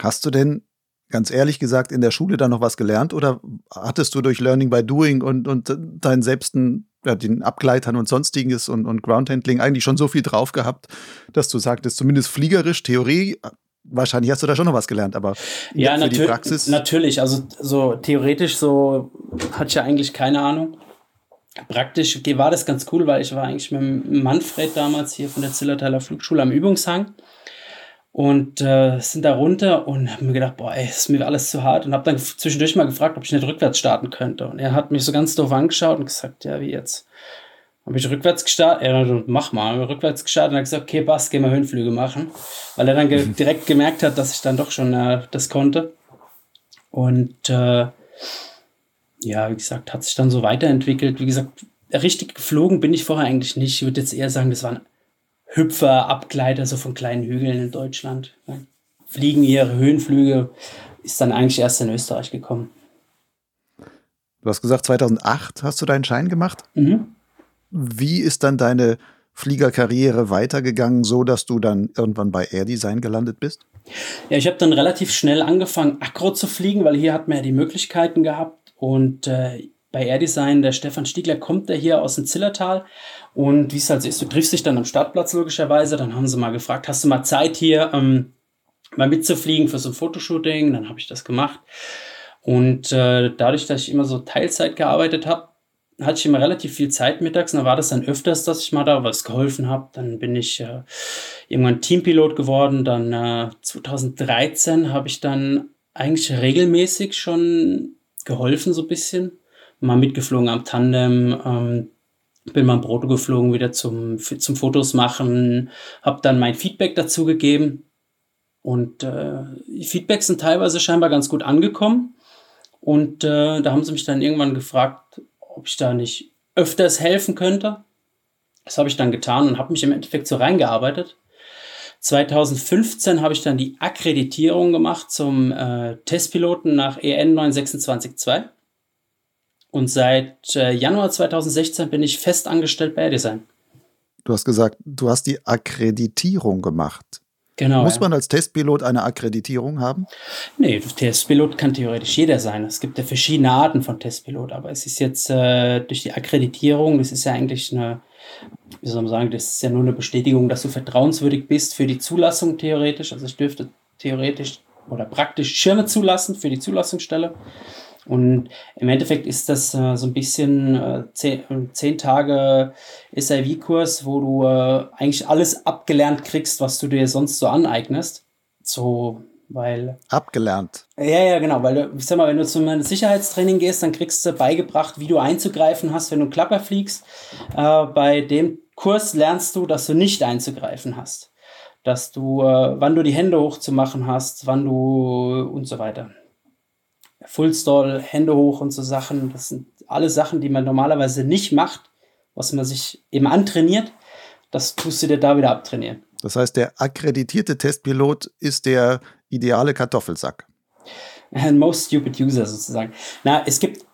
Hast du denn ganz ehrlich gesagt in der Schule da noch was gelernt oder hattest du durch Learning by Doing und, und deinen selbsten, ja, den Abgleitern und sonstiges und, und Groundhandling eigentlich schon so viel drauf gehabt, dass du sagtest, zumindest fliegerisch, Theorie, wahrscheinlich hast du da schon noch was gelernt, aber ja, für die Praxis. Natürlich, also so theoretisch so hatte ich ja eigentlich keine Ahnung. Praktisch war das ganz cool, weil ich war eigentlich mit Manfred damals hier von der Zillertaler Flugschule am Übungshang und äh, sind da runter und haben mir gedacht, boah, ey, ist mir alles zu hart und habe dann zwischendurch mal gefragt, ob ich nicht rückwärts starten könnte. Und er hat mich so ganz doof angeschaut und gesagt, ja, wie jetzt? Habe ich rückwärts gestartet? Ja, mach mal. Rückwärts gestartet und hat gesagt, okay, passt, geh mal Höhenflüge machen. Weil er dann ge direkt gemerkt hat, dass ich dann doch schon äh, das konnte. Und äh, ja, wie gesagt, hat sich dann so weiterentwickelt. Wie gesagt, richtig geflogen bin ich vorher eigentlich nicht. Ich würde jetzt eher sagen, das waren Hüpfer, Abgleiter so von kleinen Hügeln in Deutschland. Fliegen ihre Höhenflüge, ist dann eigentlich erst in Österreich gekommen. Du hast gesagt, 2008 hast du deinen Schein gemacht. Mhm. wie ist dann deine Fliegerkarriere weitergegangen, so dass du dann irgendwann bei Air Design gelandet bist? Ja, ich habe dann relativ schnell angefangen, Akro zu fliegen, weil hier hat man ja die Möglichkeiten gehabt. Und äh, bei Air Design, der Stefan Stiegler kommt der hier aus dem Zillertal. Und wie es halt so ist, du triffst dich dann am Startplatz logischerweise. Dann haben sie mal gefragt, hast du mal Zeit hier ähm, mal mitzufliegen für so ein Fotoshooting? Dann habe ich das gemacht. Und äh, dadurch, dass ich immer so Teilzeit gearbeitet habe, hatte ich immer relativ viel Zeit mittags und da war das dann öfters, dass ich mal da was geholfen habe. Dann bin ich äh, irgendwann Teampilot geworden. Dann äh, 2013 habe ich dann eigentlich regelmäßig schon geholfen, so ein bisschen. Mal mitgeflogen am Tandem, ähm, bin mal im Proto geflogen, wieder zum, zum Fotos machen, habe dann mein Feedback dazu gegeben. Und äh, Feedbacks sind teilweise scheinbar ganz gut angekommen. Und äh, da haben sie mich dann irgendwann gefragt, ob ich da nicht öfters helfen könnte. Das habe ich dann getan und habe mich im Endeffekt so reingearbeitet. 2015 habe ich dann die Akkreditierung gemacht zum äh, Testpiloten nach EN 9262. Und seit äh, Januar 2016 bin ich fest angestellt bei AirDesign. Du hast gesagt, du hast die Akkreditierung gemacht. Genau. Muss man als Testpilot eine Akkreditierung haben? Nee, Testpilot kann theoretisch jeder sein. Es gibt ja verschiedene Arten von Testpilot, aber es ist jetzt äh, durch die Akkreditierung, das ist ja eigentlich eine, wie soll man sagen, das ist ja nur eine Bestätigung, dass du vertrauenswürdig bist für die Zulassung theoretisch. Also ich dürfte theoretisch oder praktisch Schirme zulassen für die Zulassungsstelle. Und im Endeffekt ist das äh, so ein bisschen äh, zehn, zehn Tage SIV-Kurs, wo du äh, eigentlich alles abgelernt kriegst, was du dir sonst so aneignest. So, weil. Abgelernt. Ja, ja, genau, weil du, ich sag mal, wenn du zum Sicherheitstraining gehst, dann kriegst du beigebracht, wie du einzugreifen hast, wenn du Klapper fliegst. Äh, bei dem Kurs lernst du, dass du nicht einzugreifen hast. Dass du, äh, wann du die Hände hochzumachen hast, wann du und so weiter. Fullstall, Hände hoch und so Sachen. Das sind alle Sachen, die man normalerweise nicht macht, was man sich eben antrainiert. Das tust du dir da wieder abtrainieren. Das heißt, der akkreditierte Testpilot ist der ideale Kartoffelsack. And most stupid user sozusagen. Na, es gibt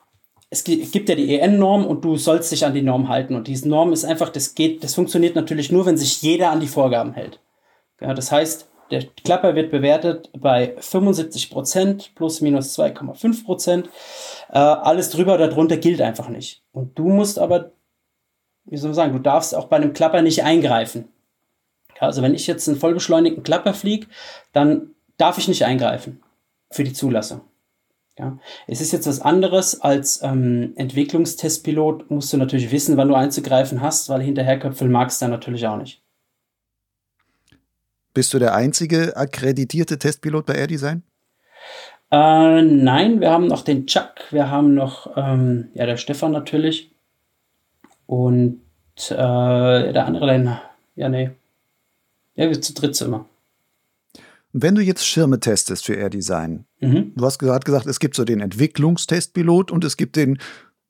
es gibt ja die EN-Norm und du sollst dich an die Norm halten. Und diese Norm ist einfach, das geht, das funktioniert natürlich nur, wenn sich jeder an die Vorgaben hält. Ja, das heißt, der Klapper wird bewertet bei 75 Prozent plus minus 2,5 Prozent. Äh, alles drüber oder drunter gilt einfach nicht. Und du musst aber, wie soll man sagen, du darfst auch bei einem Klapper nicht eingreifen. Also wenn ich jetzt einen vollbeschleunigten Klapper fliege, dann darf ich nicht eingreifen für die Zulassung. Ja, es ist jetzt was anderes als ähm, Entwicklungstestpilot, musst du natürlich wissen, wann du einzugreifen hast, weil hinterherköpfeln magst du dann natürlich auch nicht. Bist du der einzige akkreditierte Testpilot bei AirDesign? Äh, nein, wir haben noch den Chuck, wir haben noch ähm, ja, der Stefan natürlich und äh, der andere dann, ja, nee. Ja, wir zu dritt immer. Wenn du jetzt Schirme testest für AirDesign, mhm. du hast gerade gesagt, es gibt so den Entwicklungstestpilot und es gibt den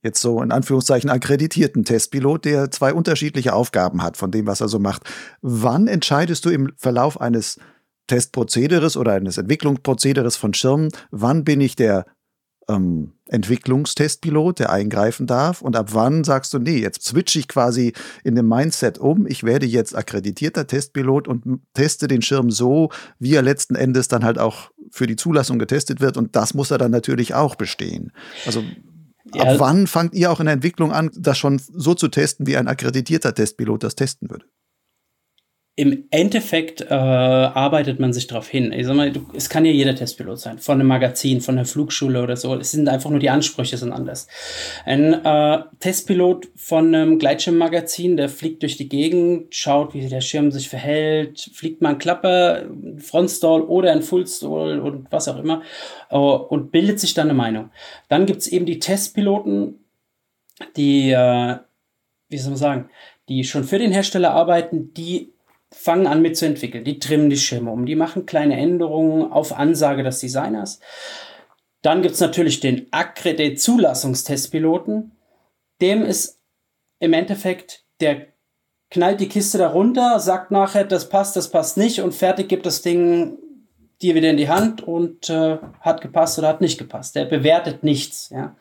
jetzt so in Anführungszeichen akkreditierten Testpilot, der zwei unterschiedliche Aufgaben hat von dem, was er so macht. Wann entscheidest du im Verlauf eines Testprozederes oder eines Entwicklungsprozederes von Schirmen, wann bin ich der ähm, Entwicklungstestpilot, der eingreifen darf und ab wann sagst du, nee, jetzt switche ich quasi in dem Mindset um, ich werde jetzt akkreditierter Testpilot und teste den Schirm so, wie er letzten Endes dann halt auch für die Zulassung getestet wird und das muss er dann natürlich auch bestehen. Also ja. Ab wann fangt ihr auch in der Entwicklung an, das schon so zu testen, wie ein akkreditierter Testpilot das testen würde? Im Endeffekt äh, arbeitet man sich darauf hin. Ich sag mal, du, es kann ja jeder Testpilot sein, von einem Magazin, von einer Flugschule oder so. Es sind einfach nur die Ansprüche sind anders. Ein äh, Testpilot von einem Gleitschirmmagazin, der fliegt durch die Gegend, schaut, wie der Schirm sich verhält, fliegt mal ein Klapper, Frontstall oder ein Fullstall und was auch immer äh, und bildet sich dann eine Meinung. Dann gibt's eben die Testpiloten, die, äh, wie soll man sagen, die schon für den Hersteller arbeiten, die fangen an mitzuentwickeln. Die trimmen die Schirme um, die machen kleine Änderungen auf Ansage des Designers. Dann gibt's natürlich den Accredit Zulassungstestpiloten. Dem ist im Endeffekt, der knallt die Kiste darunter, sagt nachher, das passt, das passt nicht und fertig gibt das Ding dir wieder in die Hand und äh, hat gepasst oder hat nicht gepasst. Der bewertet nichts. Ja?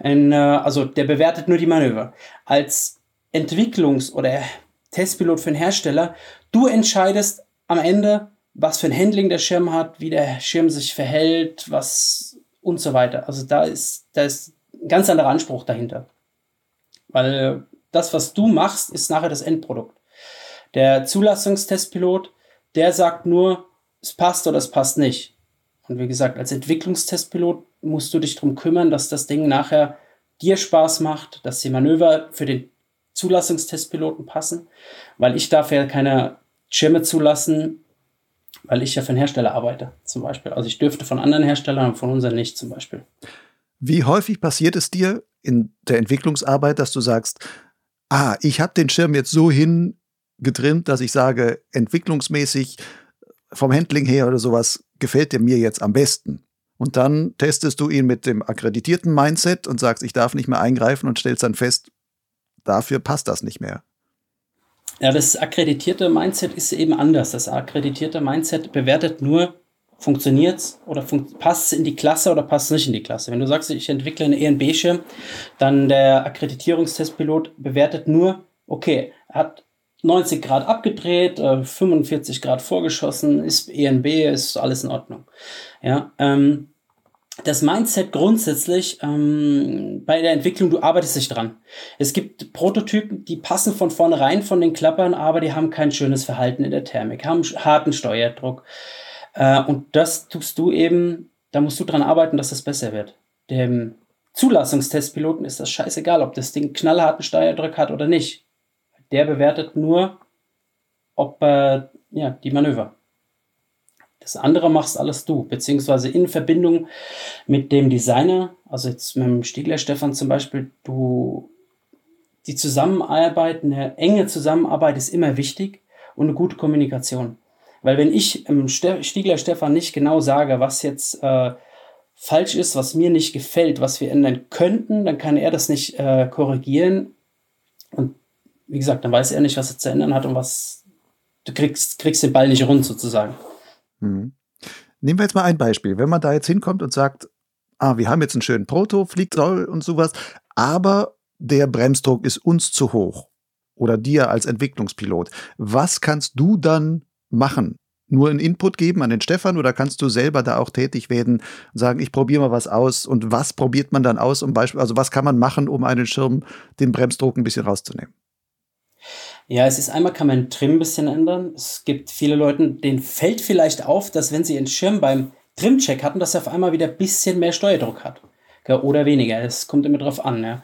Und, äh, also der bewertet nur die Manöver. Als Entwicklungs- oder Testpilot für einen Hersteller, du entscheidest am Ende, was für ein Handling der Schirm hat, wie der Schirm sich verhält, was und so weiter. Also da ist, da ist ein ganz anderer Anspruch dahinter. Weil das, was du machst, ist nachher das Endprodukt. Der Zulassungstestpilot, der sagt nur, es passt oder es passt nicht. Und wie gesagt, als Entwicklungstestpilot musst du dich darum kümmern, dass das Ding nachher dir Spaß macht, dass die Manöver für den Zulassungstestpiloten passen, weil ich darf ja keine Schirme zulassen, weil ich ja für einen Hersteller arbeite, zum Beispiel. Also ich dürfte von anderen Herstellern und von unseren nicht, zum Beispiel. Wie häufig passiert es dir in der Entwicklungsarbeit, dass du sagst, ah, ich habe den Schirm jetzt so hingetrimmt, dass ich sage, entwicklungsmäßig vom Handling her oder sowas gefällt der mir jetzt am besten. Und dann testest du ihn mit dem akkreditierten Mindset und sagst, ich darf nicht mehr eingreifen und stellst dann fest, dafür passt das nicht mehr. Ja, das akkreditierte Mindset ist eben anders. Das akkreditierte Mindset bewertet nur, funktioniert es oder fun passt es in die Klasse oder passt es nicht in die Klasse. Wenn du sagst, ich entwickle eine ENB-Schirm, dann der Akkreditierungstestpilot bewertet nur, okay, hat 90 Grad abgedreht, 45 äh, Grad vorgeschossen, ist ENB, ist alles in Ordnung. Ja, ähm, das Mindset grundsätzlich ähm, bei der Entwicklung, du arbeitest dich dran. Es gibt Prototypen, die passen von vornherein von den Klappern, aber die haben kein schönes Verhalten in der Thermik, haben harten Steuerdruck. Äh, und das tust du eben, da musst du dran arbeiten, dass das besser wird. Dem Zulassungstestpiloten ist das scheißegal, ob das Ding knallharten Steuerdruck hat oder nicht. Der bewertet nur, ob äh, ja, die Manöver. Das andere machst alles du, beziehungsweise in Verbindung mit dem Designer, also jetzt mit dem Stiegler Stefan zum Beispiel, du, die Zusammenarbeit, eine enge Zusammenarbeit ist immer wichtig und eine gute Kommunikation. Weil wenn ich im Stiegler Stefan nicht genau sage, was jetzt äh, falsch ist, was mir nicht gefällt, was wir ändern könnten, dann kann er das nicht äh, korrigieren. Und wie gesagt, dann weiß er nicht, was er zu ändern hat und was du kriegst, kriegst den Ball nicht rund sozusagen. Mhm. Nehmen wir jetzt mal ein Beispiel. Wenn man da jetzt hinkommt und sagt, ah, wir haben jetzt einen schönen Proto, fliegt toll und sowas, aber der Bremsdruck ist uns zu hoch oder dir als Entwicklungspilot. Was kannst du dann machen? Nur einen Input geben an den Stefan oder kannst du selber da auch tätig werden und sagen, ich probiere mal was aus und was probiert man dann aus, um Beispiel, also was kann man machen, um einen Schirm den Bremsdruck ein bisschen rauszunehmen? Ja, es ist einmal kann man den Trim ein bisschen ändern. Es gibt viele Leute, denen fällt vielleicht auf, dass wenn sie ihren Schirm beim Trimcheck hatten, dass er auf einmal wieder ein bisschen mehr Steuerdruck hat. Oder weniger. Es kommt immer drauf an. Ja.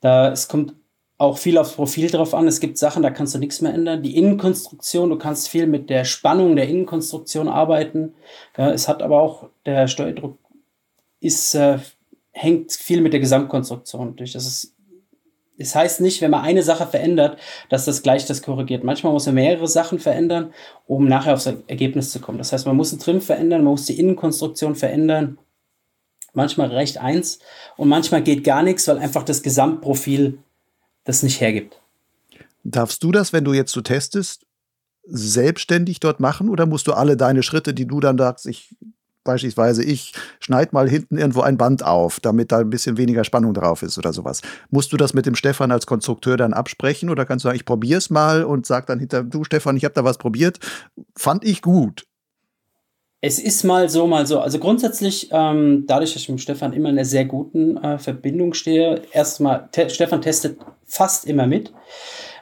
Da, es kommt auch viel aufs Profil drauf an. Es gibt Sachen, da kannst du nichts mehr ändern. Die Innenkonstruktion, du kannst viel mit der Spannung der Innenkonstruktion arbeiten. Ja, es hat aber auch, der Steuerdruck ist, äh, hängt viel mit der Gesamtkonstruktion durch. Das ist es heißt nicht, wenn man eine Sache verändert, dass das gleich das korrigiert. Manchmal muss man mehrere Sachen verändern, um nachher aufs Ergebnis zu kommen. Das heißt, man muss den Trim verändern, man muss die Innenkonstruktion verändern. Manchmal reicht eins und manchmal geht gar nichts, weil einfach das Gesamtprofil das nicht hergibt. Darfst du das, wenn du jetzt so testest, selbstständig dort machen oder musst du alle deine Schritte, die du dann sagst, ich beispielsweise ich schneide mal hinten irgendwo ein Band auf, damit da ein bisschen weniger Spannung drauf ist oder sowas. Musst du das mit dem Stefan als Konstrukteur dann absprechen oder kannst du sagen, ich probiere es mal und sag dann hinter, du Stefan, ich habe da was probiert, fand ich gut. Es ist mal so, mal so. Also grundsätzlich, ähm, dadurch, dass ich mit Stefan immer in einer sehr guten äh, Verbindung stehe, erstmal, te Stefan testet fast immer mit.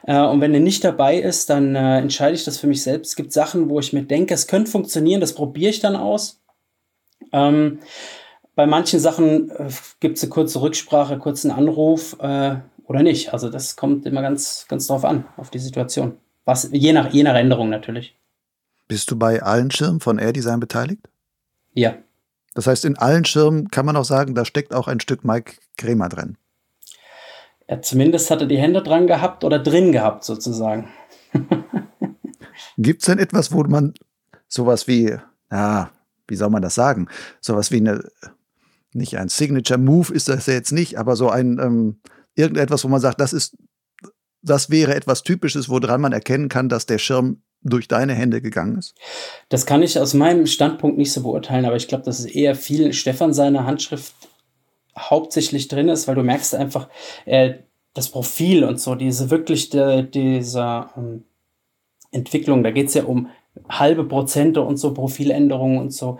Äh, und wenn er nicht dabei ist, dann äh, entscheide ich das für mich selbst. Es gibt Sachen, wo ich mir denke, es könnte funktionieren, das probiere ich dann aus. Ähm, bei manchen Sachen äh, gibt es eine kurze Rücksprache, kurzen Anruf äh, oder nicht. Also das kommt immer ganz, ganz drauf an, auf die Situation. Was, je, nach, je nach Änderung natürlich. Bist du bei allen Schirmen von Air Design beteiligt? Ja. Das heißt, in allen Schirmen kann man auch sagen, da steckt auch ein Stück Mike Kremer drin. Ja, zumindest hat er die Hände dran gehabt oder drin gehabt, sozusagen. Gibt es denn etwas, wo man sowas wie, ja, wie soll man das sagen? Sowas wie eine, nicht ein Signature Move ist das ja jetzt nicht, aber so ein, ähm, irgendetwas, wo man sagt, das ist, das wäre etwas Typisches, woran man erkennen kann, dass der Schirm durch deine Hände gegangen ist? Das kann ich aus meinem Standpunkt nicht so beurteilen, aber ich glaube, dass es eher viel Stefan seine Handschrift hauptsächlich drin ist, weil du merkst einfach, er das Profil und so, diese wirklich de, dieser ähm, Entwicklung, da geht es ja um halbe Prozente und so, Profiländerungen und so.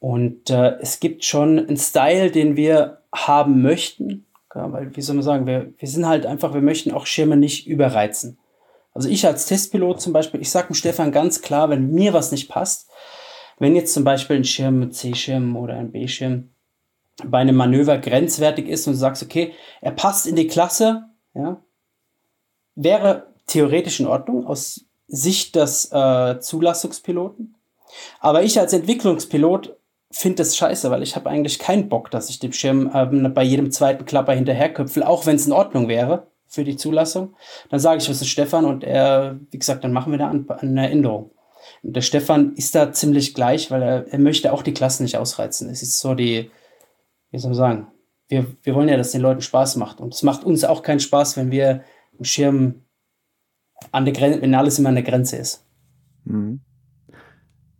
Und äh, es gibt schon einen Style, den wir haben möchten, ja, weil, wie soll man sagen, wir, wir sind halt einfach, wir möchten auch Schirme nicht überreizen. Also ich als Testpilot zum Beispiel, ich sage dem Stefan ganz klar, wenn mir was nicht passt, wenn jetzt zum Beispiel ein Schirm mit C-Schirm oder ein B-Schirm bei einem Manöver grenzwertig ist und du sagst, okay, er passt in die Klasse, ja, wäre theoretisch in Ordnung aus Sicht des äh, Zulassungspiloten. Aber ich als Entwicklungspilot finde das scheiße, weil ich habe eigentlich keinen Bock, dass ich dem Schirm ähm, bei jedem zweiten Klapper hinterherköpfel, auch wenn es in Ordnung wäre für die Zulassung. Dann sage ich was ist Stefan und er, wie gesagt, dann machen wir da eine Änderung. Und der Stefan ist da ziemlich gleich, weil er, er möchte auch die Klassen nicht ausreizen. Es ist so die, wie soll man sagen, wir, wir wollen ja, dass den Leuten Spaß macht. Und es macht uns auch keinen Spaß, wenn wir im Schirm an der Grenze, wenn alles immer an der Grenze ist. Mhm.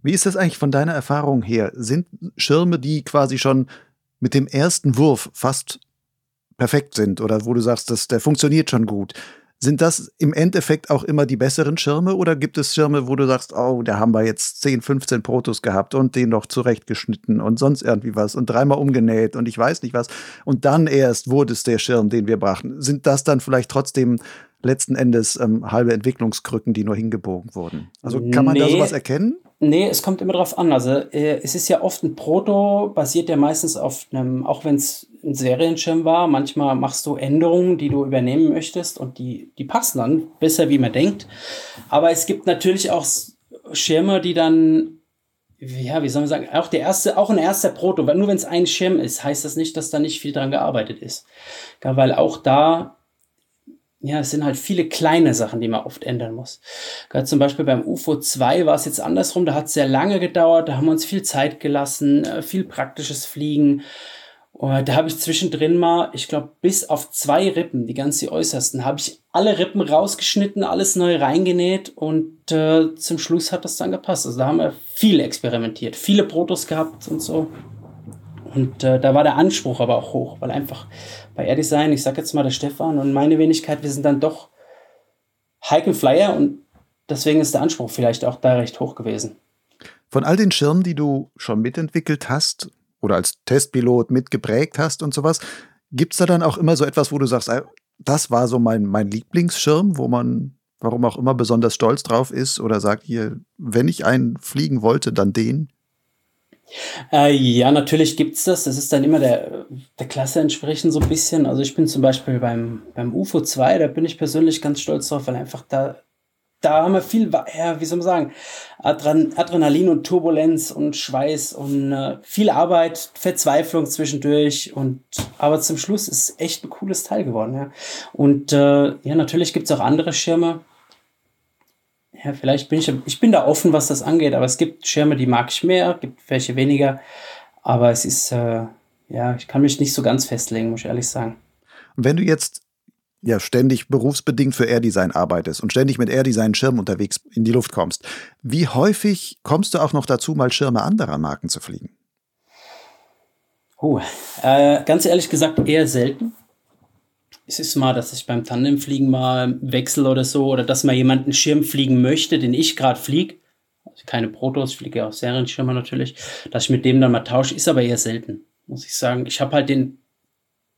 Wie ist das eigentlich von deiner Erfahrung her? Sind Schirme, die quasi schon mit dem ersten Wurf fast perfekt sind oder wo du sagst, dass der funktioniert schon gut, sind das im Endeffekt auch immer die besseren Schirme oder gibt es Schirme, wo du sagst, oh, da haben wir jetzt 10, 15 Protos gehabt und den noch zurechtgeschnitten und sonst irgendwie was und dreimal umgenäht und ich weiß nicht was und dann erst wurde es der Schirm, den wir brachten. Sind das dann vielleicht trotzdem letzten Endes ähm, halbe Entwicklungskrücken, die nur hingebogen wurden? Also kann man nee. da sowas erkennen? Nee, es kommt immer drauf an. Also äh, es ist ja oft ein Proto, basiert ja meistens auf einem, auch wenn es ein Serienschirm war, manchmal machst du Änderungen, die du übernehmen möchtest und die, die passen dann besser, wie man denkt. Aber es gibt natürlich auch Schirme, die dann, ja, wie soll man sagen, auch der erste, auch ein erster Proto, weil nur wenn es ein Schirm ist, heißt das nicht, dass da nicht viel dran gearbeitet ist. Ja, weil auch da ja, es sind halt viele kleine Sachen, die man oft ändern muss. Gerade zum Beispiel beim UFO 2 war es jetzt andersrum, da hat es sehr lange gedauert, da haben wir uns viel Zeit gelassen, äh, viel praktisches Fliegen. Da habe ich zwischendrin mal, ich glaube, bis auf zwei Rippen, die ganz die äußersten, habe ich alle Rippen rausgeschnitten, alles neu reingenäht und äh, zum Schluss hat das dann gepasst. Also da haben wir viel experimentiert, viele Protos gehabt und so. Und äh, da war der Anspruch aber auch hoch, weil einfach bei Air Design, ich sag jetzt mal der Stefan und meine Wenigkeit, wir sind dann doch Hike and Flyer und deswegen ist der Anspruch vielleicht auch da recht hoch gewesen. Von all den Schirmen, die du schon mitentwickelt hast oder als Testpilot mitgeprägt hast und sowas, gibt es da dann auch immer so etwas, wo du sagst, das war so mein, mein Lieblingsschirm, wo man, warum auch immer, besonders stolz drauf ist oder sagt, hier, wenn ich einen fliegen wollte, dann den? Äh, ja, natürlich gibt's das. Das ist dann immer der, der Klasse entsprechend so ein bisschen. Also ich bin zum Beispiel beim, beim UFO 2, da bin ich persönlich ganz stolz drauf, weil einfach da, da haben wir viel, ja, wie soll man sagen, Adren Adrenalin und Turbulenz und Schweiß und äh, viel Arbeit, Verzweiflung zwischendurch und aber zum Schluss ist echt ein cooles Teil geworden, ja. Und äh, ja, natürlich gibt's auch andere Schirme, ja, vielleicht bin ich, ich bin da offen, was das angeht, aber es gibt Schirme, die mag ich mehr, gibt welche weniger. Aber es ist, äh, ja, ich kann mich nicht so ganz festlegen, muss ich ehrlich sagen. Und wenn du jetzt ja ständig berufsbedingt für Air-Design arbeitest und ständig mit Air-Design-Schirmen unterwegs in die Luft kommst, wie häufig kommst du auch noch dazu, mal Schirme anderer Marken zu fliegen? Oh, äh, ganz ehrlich gesagt eher selten es ist mal, dass ich beim Tandemfliegen mal wechsle oder so, oder dass mal jemand einen Schirm fliegen möchte, den ich gerade fliege. Also keine Protos, ich fliege ja auch Serienschirme natürlich, dass ich mit dem dann mal tausche, ist aber eher selten, muss ich sagen. Ich habe halt den,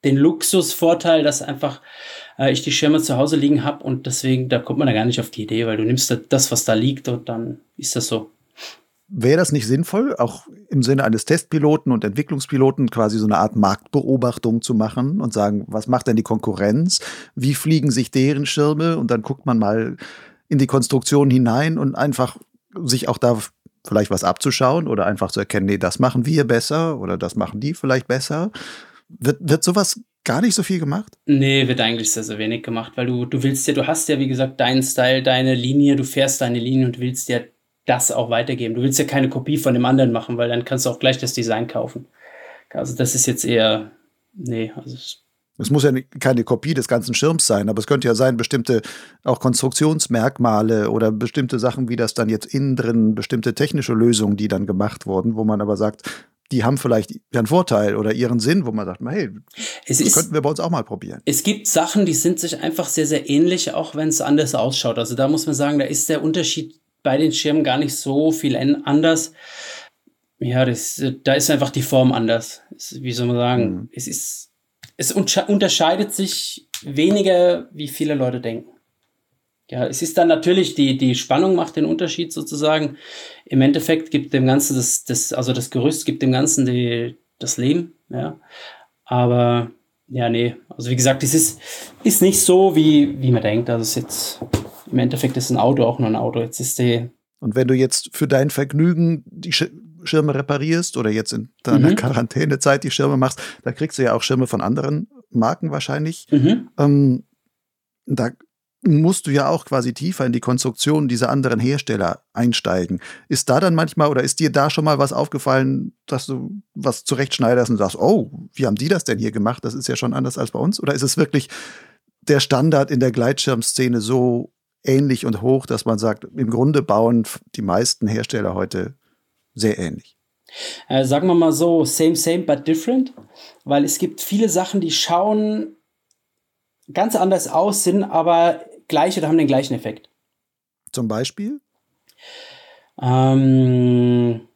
den Luxusvorteil, dass einfach äh, ich die Schirme zu Hause liegen habe und deswegen, da kommt man da gar nicht auf die Idee, weil du nimmst das, was da liegt und dann ist das so. Wäre das nicht sinnvoll, auch im Sinne eines Testpiloten und Entwicklungspiloten quasi so eine Art Marktbeobachtung zu machen und sagen, was macht denn die Konkurrenz? Wie fliegen sich deren Schirme? Und dann guckt man mal in die Konstruktion hinein und einfach sich auch da vielleicht was abzuschauen oder einfach zu erkennen, nee, das machen wir besser oder das machen die vielleicht besser. Wird, wird sowas gar nicht so viel gemacht? Nee, wird eigentlich sehr, sehr wenig gemacht, weil du, du willst ja, du hast ja, wie gesagt, deinen Style, deine Linie, du fährst deine Linie und willst ja das auch weitergeben. Du willst ja keine Kopie von dem anderen machen, weil dann kannst du auch gleich das Design kaufen. Also das ist jetzt eher, nee, also es muss ja keine Kopie des ganzen Schirms sein, aber es könnte ja sein, bestimmte auch Konstruktionsmerkmale oder bestimmte Sachen, wie das dann jetzt innen drin, bestimmte technische Lösungen, die dann gemacht wurden, wo man aber sagt, die haben vielleicht ihren Vorteil oder ihren Sinn, wo man sagt, hey, es das ist, könnten wir bei uns auch mal probieren. Es gibt Sachen, die sind sich einfach sehr, sehr ähnlich, auch wenn es anders ausschaut. Also da muss man sagen, da ist der Unterschied bei den Schirmen gar nicht so viel anders. Ja, das, da ist einfach die Form anders. Wie soll man sagen? Mhm. Es ist, es unterscheidet sich weniger, wie viele Leute denken. Ja, es ist dann natürlich, die, die Spannung macht den Unterschied sozusagen. Im Endeffekt gibt dem Ganzen das, das also das Gerüst gibt dem Ganzen die, das Leben, ja. Aber ja, nee, also wie gesagt, es ist, ist nicht so, wie, wie man denkt. Also es ist jetzt, im Endeffekt ist ein Auto auch nur ein Auto. Jetzt ist die. Und wenn du jetzt für dein Vergnügen die Schirme reparierst oder jetzt in deiner mhm. Quarantänezeit die Schirme machst, da kriegst du ja auch Schirme von anderen Marken wahrscheinlich. Mhm. Ähm, da musst du ja auch quasi tiefer in die Konstruktion dieser anderen Hersteller einsteigen. Ist da dann manchmal oder ist dir da schon mal was aufgefallen, dass du was zurechtschneiderst und sagst, oh, wie haben die das denn hier gemacht? Das ist ja schon anders als bei uns. Oder ist es wirklich der Standard in der Gleitschirmszene so ähnlich und hoch, dass man sagt, im Grunde bauen die meisten Hersteller heute sehr ähnlich? Äh, sagen wir mal so, same, same, but different. Weil es gibt viele Sachen, die schauen ganz anders aus, sind aber gleich oder haben den gleichen Effekt. Zum Beispiel? Ähm,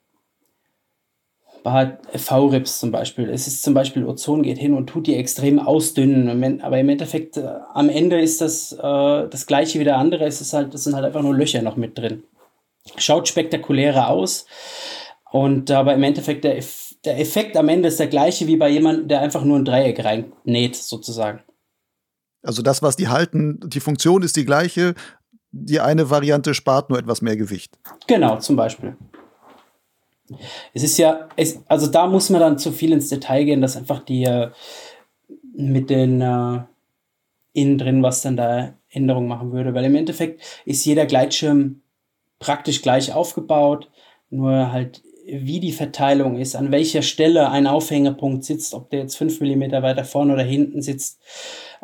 V-Rips zum Beispiel. Es ist zum Beispiel, Ozon geht hin und tut die extrem ausdünnen. Aber im Endeffekt, äh, am Ende ist das äh, das gleiche wie der andere. Es ist halt, das sind halt einfach nur Löcher noch mit drin. Schaut spektakulärer aus. Und aber im Endeffekt, der, der Effekt am Ende ist der gleiche wie bei jemandem, der einfach nur ein Dreieck reinnäht, sozusagen. Also das, was die halten, die Funktion ist die gleiche. Die eine Variante spart nur etwas mehr Gewicht. Genau, zum Beispiel. Es ist ja, es, also da muss man dann zu viel ins Detail gehen, dass einfach die äh, mit den äh, innen drin, was dann da Änderungen machen würde. Weil im Endeffekt ist jeder Gleitschirm praktisch gleich aufgebaut, nur halt wie die Verteilung ist, an welcher Stelle ein Aufhängepunkt sitzt, ob der jetzt fünf Millimeter weiter vorne oder hinten sitzt,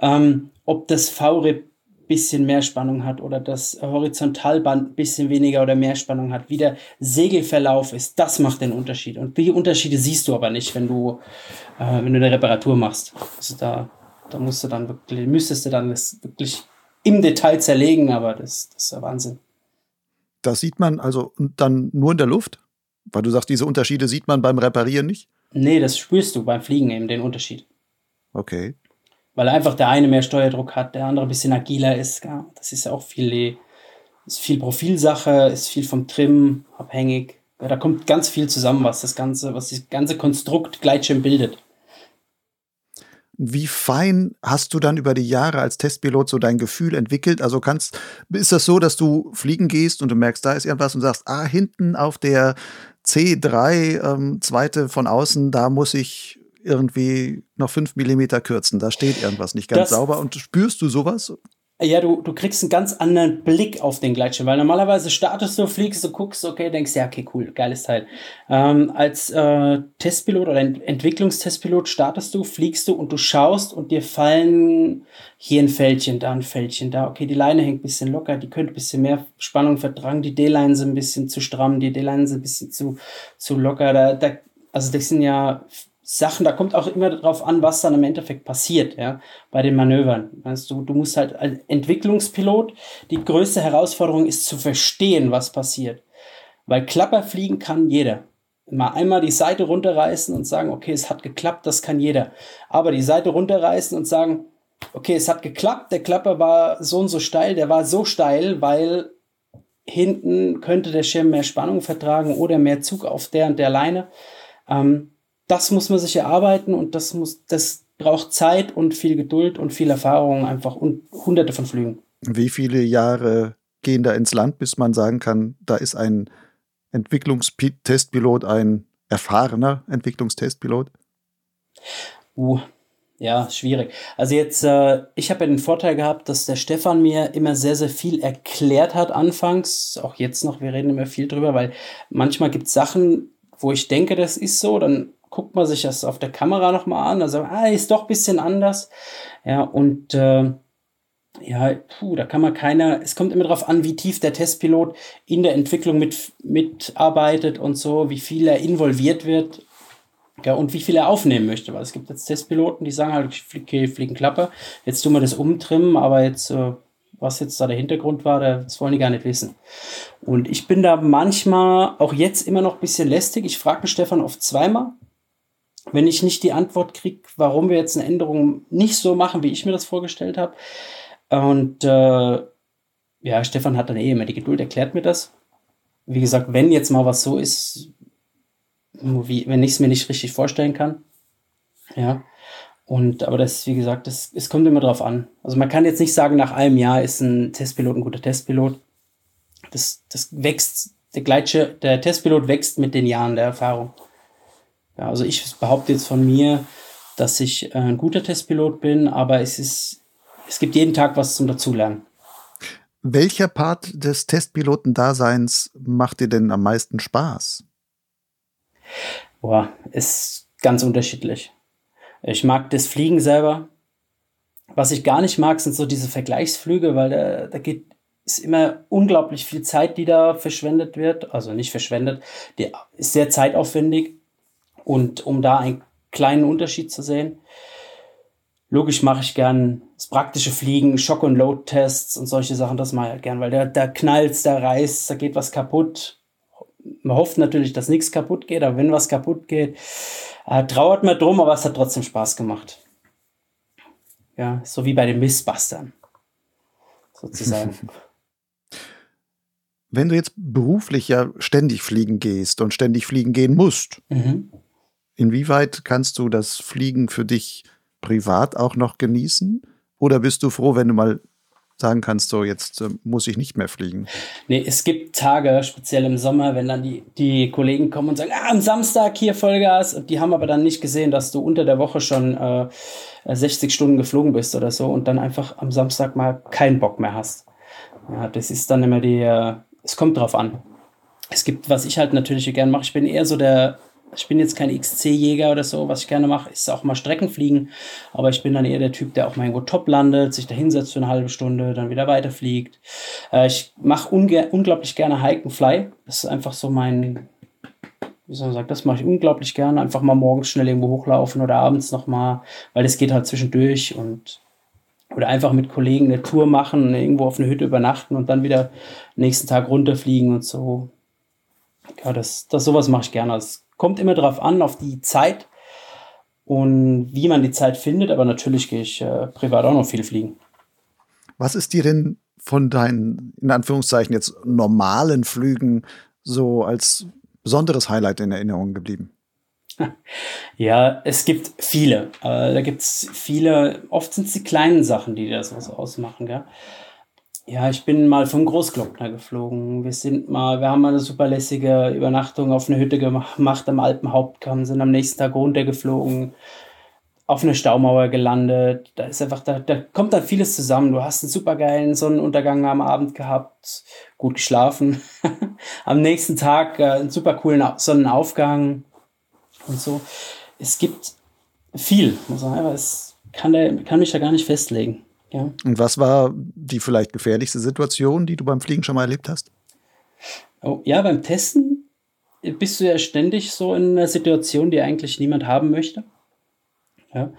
ähm, ob das V-Rip bisschen mehr Spannung hat oder das Horizontalband ein bisschen weniger oder mehr Spannung hat, wie der Segelverlauf ist, das macht den Unterschied. Und die Unterschiede siehst du aber nicht, wenn du, äh, wenn du eine Reparatur machst. Also da, da musst du dann wirklich, müsstest du dann das wirklich im Detail zerlegen, aber das, das ist ja Wahnsinn. Das sieht man also dann nur in der Luft? Weil du sagst, diese Unterschiede sieht man beim Reparieren nicht? Nee, das spürst du beim Fliegen eben, den Unterschied. Okay weil einfach der eine mehr Steuerdruck hat, der andere ein bisschen agiler ist. Ja. Das ist ja auch viel, ist viel Profilsache, ist viel vom Trim abhängig. Ja, da kommt ganz viel zusammen, was das ganze, was das ganze Konstrukt Gleitschirm bildet. Wie fein hast du dann über die Jahre als Testpilot so dein Gefühl entwickelt? Also kannst, ist das so, dass du fliegen gehst und du merkst, da ist irgendwas und sagst, ah, hinten auf der C3, ähm, zweite von außen, da muss ich irgendwie noch fünf Millimeter kürzen. Da steht irgendwas nicht ganz das, sauber. Und spürst du sowas? Ja, du, du kriegst einen ganz anderen Blick auf den Gleitschirm, weil normalerweise startest du, fliegst du, guckst, okay, denkst, ja, okay, cool, geiles Teil. Ähm, als äh, Testpilot oder Entwicklungstestpilot startest du, fliegst du und du schaust und dir fallen hier ein Fältchen, da ein Fältchen, da, okay, die Leine hängt ein bisschen locker, die könnte ein bisschen mehr Spannung vertragen, die D-Line sind ein bisschen zu stramm, die D-Line sind ein bisschen zu, zu locker, da, da, also das sind ja Sachen, da kommt auch immer darauf an, was dann im Endeffekt passiert, ja, bei den Manövern. Also du, du musst halt als Entwicklungspilot, die größte Herausforderung ist zu verstehen, was passiert. Weil Klapper fliegen kann jeder. Mal einmal die Seite runterreißen und sagen, okay, es hat geklappt, das kann jeder. Aber die Seite runterreißen und sagen, okay, es hat geklappt, der Klapper war so und so steil, der war so steil, weil hinten könnte der Schirm mehr Spannung vertragen oder mehr Zug auf der und der Leine. Ähm, das muss man sich erarbeiten und das muss, das braucht Zeit und viel Geduld und viel Erfahrung einfach und hunderte von Flügen. Wie viele Jahre gehen da ins Land, bis man sagen kann, da ist ein Entwicklungstestpilot ein erfahrener Entwicklungstestpilot? Uh, ja, schwierig. Also jetzt, äh, ich habe ja den Vorteil gehabt, dass der Stefan mir immer sehr, sehr viel erklärt hat anfangs, auch jetzt noch, wir reden immer viel drüber, weil manchmal gibt es Sachen, wo ich denke, das ist so, dann guckt man sich das auf der Kamera nochmal an, also ah, ist doch ein bisschen anders. Ja, und äh, ja, puh, da kann man keiner, es kommt immer darauf an, wie tief der Testpilot in der Entwicklung mit, mitarbeitet und so, wie viel er involviert wird. Ja, und wie viel er aufnehmen möchte, weil es gibt jetzt Testpiloten, die sagen halt, ich fliege fliegen Klappe, jetzt tun wir das umtrimmen, aber jetzt, äh, was jetzt da der Hintergrund war, das wollen die gar nicht wissen. Und ich bin da manchmal, auch jetzt immer noch ein bisschen lästig. Ich frage Stefan oft zweimal, wenn ich nicht die Antwort kriege, warum wir jetzt eine Änderung nicht so machen, wie ich mir das vorgestellt habe. Und äh, ja, Stefan hat dann eh immer die Geduld, erklärt mir das. Wie gesagt, wenn jetzt mal was so ist, wie, wenn ich es mir nicht richtig vorstellen kann. Ja. Und aber das, wie gesagt, das, es kommt immer drauf an. Also man kann jetzt nicht sagen, nach einem Jahr ist ein Testpilot ein guter Testpilot. Das, das wächst, der Gleitsche, der Testpilot wächst mit den Jahren der Erfahrung. Ja, also ich behaupte jetzt von mir, dass ich ein guter Testpilot bin, aber es ist, es gibt jeden Tag was zum Dazulernen. Welcher Part des Testpilotendaseins macht dir denn am meisten Spaß? Boah, ist ganz unterschiedlich. Ich mag das Fliegen selber. Was ich gar nicht mag, sind so diese Vergleichsflüge, weil da, da geht ist immer unglaublich viel Zeit, die da verschwendet wird. Also nicht verschwendet, die ist sehr zeitaufwendig. Und um da einen kleinen Unterschied zu sehen, logisch mache ich gern das praktische Fliegen, Shock- und Load-Tests und solche Sachen, das mache ich halt gern, weil da, da knallt, da reißt, da geht was kaputt man hofft natürlich, dass nichts kaputt geht, aber wenn was kaputt geht, äh, trauert man drum, aber es hat trotzdem Spaß gemacht. Ja, so wie bei den Missbustern. Sozusagen. Wenn du jetzt beruflich ja ständig fliegen gehst und ständig fliegen gehen musst, mhm. Inwieweit kannst du das Fliegen für dich privat auch noch genießen? Oder bist du froh, wenn du mal sagen kannst, so jetzt äh, muss ich nicht mehr fliegen? Nee, es gibt Tage, speziell im Sommer, wenn dann die, die Kollegen kommen und sagen, ah, am Samstag hier Vollgas und die haben aber dann nicht gesehen, dass du unter der Woche schon äh, 60 Stunden geflogen bist oder so und dann einfach am Samstag mal keinen Bock mehr hast. Ja, das ist dann immer die, äh, es kommt drauf an. Es gibt, was ich halt natürlich gerne mache, ich bin eher so der ich bin jetzt kein XC-Jäger oder so, was ich gerne mache, ist auch mal Streckenfliegen. Aber ich bin dann eher der Typ, der auch mal irgendwo top landet, sich da hinsetzt für eine halbe Stunde, dann wieder weiterfliegt. Äh, ich mache unglaublich gerne Hike and Fly. Das ist einfach so mein, wie soll man sagen, das mache ich unglaublich gerne. Einfach mal morgens schnell irgendwo hochlaufen oder abends nochmal, weil das geht halt zwischendurch und oder einfach mit Kollegen eine Tour machen, irgendwo auf eine Hütte übernachten und dann wieder nächsten Tag runterfliegen und so. Ja, das, das sowas mache ich gerne. Das Kommt immer darauf an, auf die Zeit und wie man die Zeit findet, aber natürlich gehe ich äh, privat auch noch viel fliegen. Was ist dir denn von deinen, in Anführungszeichen, jetzt normalen Flügen so als besonderes Highlight in Erinnerung geblieben? Ja, es gibt viele. Äh, da gibt es viele, oft sind es die kleinen Sachen, die das was ausmachen. Gell? Ja, ich bin mal vom Großglockner geflogen. Wir sind mal, wir haben mal eine super lässige Übernachtung auf eine Hütte gemacht am Alpenhauptkamm, sind am nächsten Tag runtergeflogen, auf eine Staumauer gelandet. Da ist einfach, da, da kommt dann vieles zusammen. Du hast einen super geilen Sonnenuntergang am Abend gehabt, gut geschlafen. am nächsten Tag äh, einen super coolen Sonnenaufgang und so. Es gibt viel, muss man sagen, es kann, kann mich da gar nicht festlegen. Ja. Und was war die vielleicht gefährlichste Situation, die du beim Fliegen schon mal erlebt hast? Oh, ja, beim Testen bist du ja ständig so in einer Situation, die eigentlich niemand haben möchte. Ja.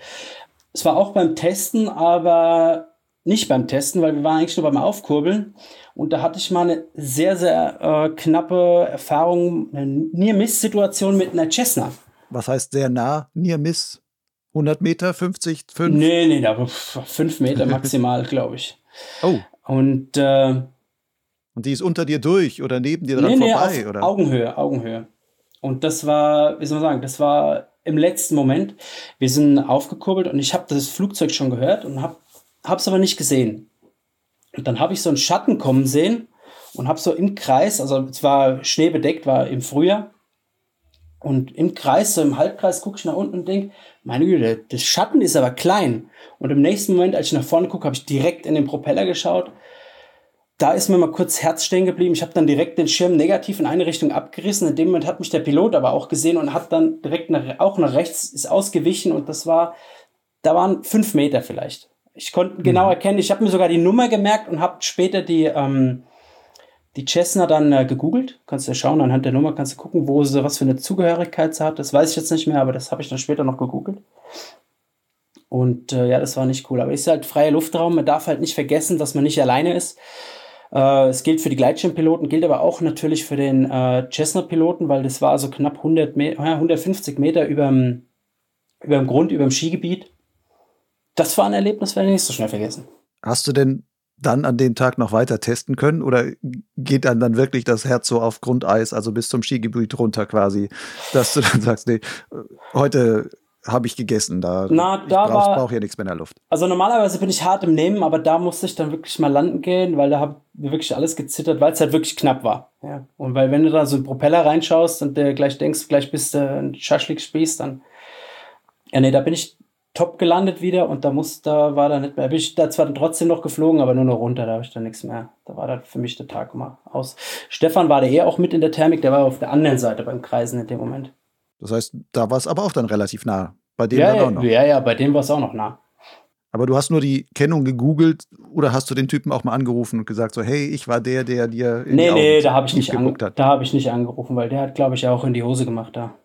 Es war auch beim Testen, aber nicht beim Testen, weil wir waren eigentlich nur beim Aufkurbeln. Und da hatte ich mal eine sehr, sehr äh, knappe Erfahrung, eine Near-Miss-Situation mit einer Cessna. Was heißt sehr nah? Near-Miss? 100 Meter, 50, 5? Nee, nee, aber 5 Meter maximal, glaube ich. Oh. Und, äh, und die ist unter dir durch oder neben dir dran nee, vorbei? Nee, oder? Augenhöhe, Augenhöhe. Und das war, wie soll man sagen, das war im letzten Moment. Wir sind aufgekurbelt und ich habe das Flugzeug schon gehört und habe es aber nicht gesehen. Und dann habe ich so einen Schatten kommen sehen und habe so im Kreis, also es war schneebedeckt, war im Frühjahr, und im Kreis, so im Halbkreis, gucke ich nach unten und denke, meine Güte, das Schatten ist aber klein. Und im nächsten Moment, als ich nach vorne gucke, habe ich direkt in den Propeller geschaut. Da ist mir mal kurz Herz stehen geblieben. Ich habe dann direkt den Schirm negativ in eine Richtung abgerissen. In dem Moment hat mich der Pilot aber auch gesehen und hat dann direkt nach, auch nach rechts, ist ausgewichen. Und das war, da waren fünf Meter vielleicht. Ich konnte genau mhm. erkennen, ich habe mir sogar die Nummer gemerkt und habe später die, ähm, die Cessna dann äh, gegoogelt. Kannst du ja schauen, anhand der Nummer kannst du gucken, wo sie, was für eine Zugehörigkeit sie hat. Das weiß ich jetzt nicht mehr, aber das habe ich dann später noch gegoogelt. Und äh, ja, das war nicht cool. Aber ist halt freier Luftraum. Man darf halt nicht vergessen, dass man nicht alleine ist. Äh, es gilt für die Gleitschirmpiloten, gilt aber auch natürlich für den äh, Cessna-Piloten, weil das war so knapp 100 Me 150 Meter über dem Grund, über dem Skigebiet. Das war ein Erlebnis, werde ich nicht so schnell vergessen. Hast du denn dann an dem Tag noch weiter testen können oder geht dann dann wirklich das Herz so auf Grundeis, also bis zum Skigebiet runter quasi, dass du dann sagst, nee, heute habe ich gegessen, da, Na, da ich brauche brauch hier nichts mehr in der Luft. Also normalerweise bin ich hart im Nehmen, aber da musste ich dann wirklich mal landen gehen, weil da habe mir wirklich alles gezittert, weil es halt wirklich knapp war. Ja. Und weil wenn du da so einen Propeller reinschaust und der gleich denkst, gleich bist du ein Schaschlik spießt, dann ja nee, da bin ich top gelandet wieder und da muss, da war da nicht mehr, bin ich da zwar trotzdem noch geflogen, aber nur noch runter, da habe ich dann nichts mehr. Da war dann für mich der Tag mal aus. Stefan war da eher auch mit in der Thermik, der war auf der anderen Seite beim Kreisen in dem Moment. Das heißt, da war es aber auch dann relativ nah. Bei dem ja, dann auch noch. Ja, ja, bei dem war es auch noch nah. Aber du hast nur die Kennung gegoogelt oder hast du den Typen auch mal angerufen und gesagt so, hey, ich war der, der dir in Nee, die nee, da habe ich nicht hat. Da habe ich nicht angerufen, weil der hat glaube ich auch in die Hose gemacht da.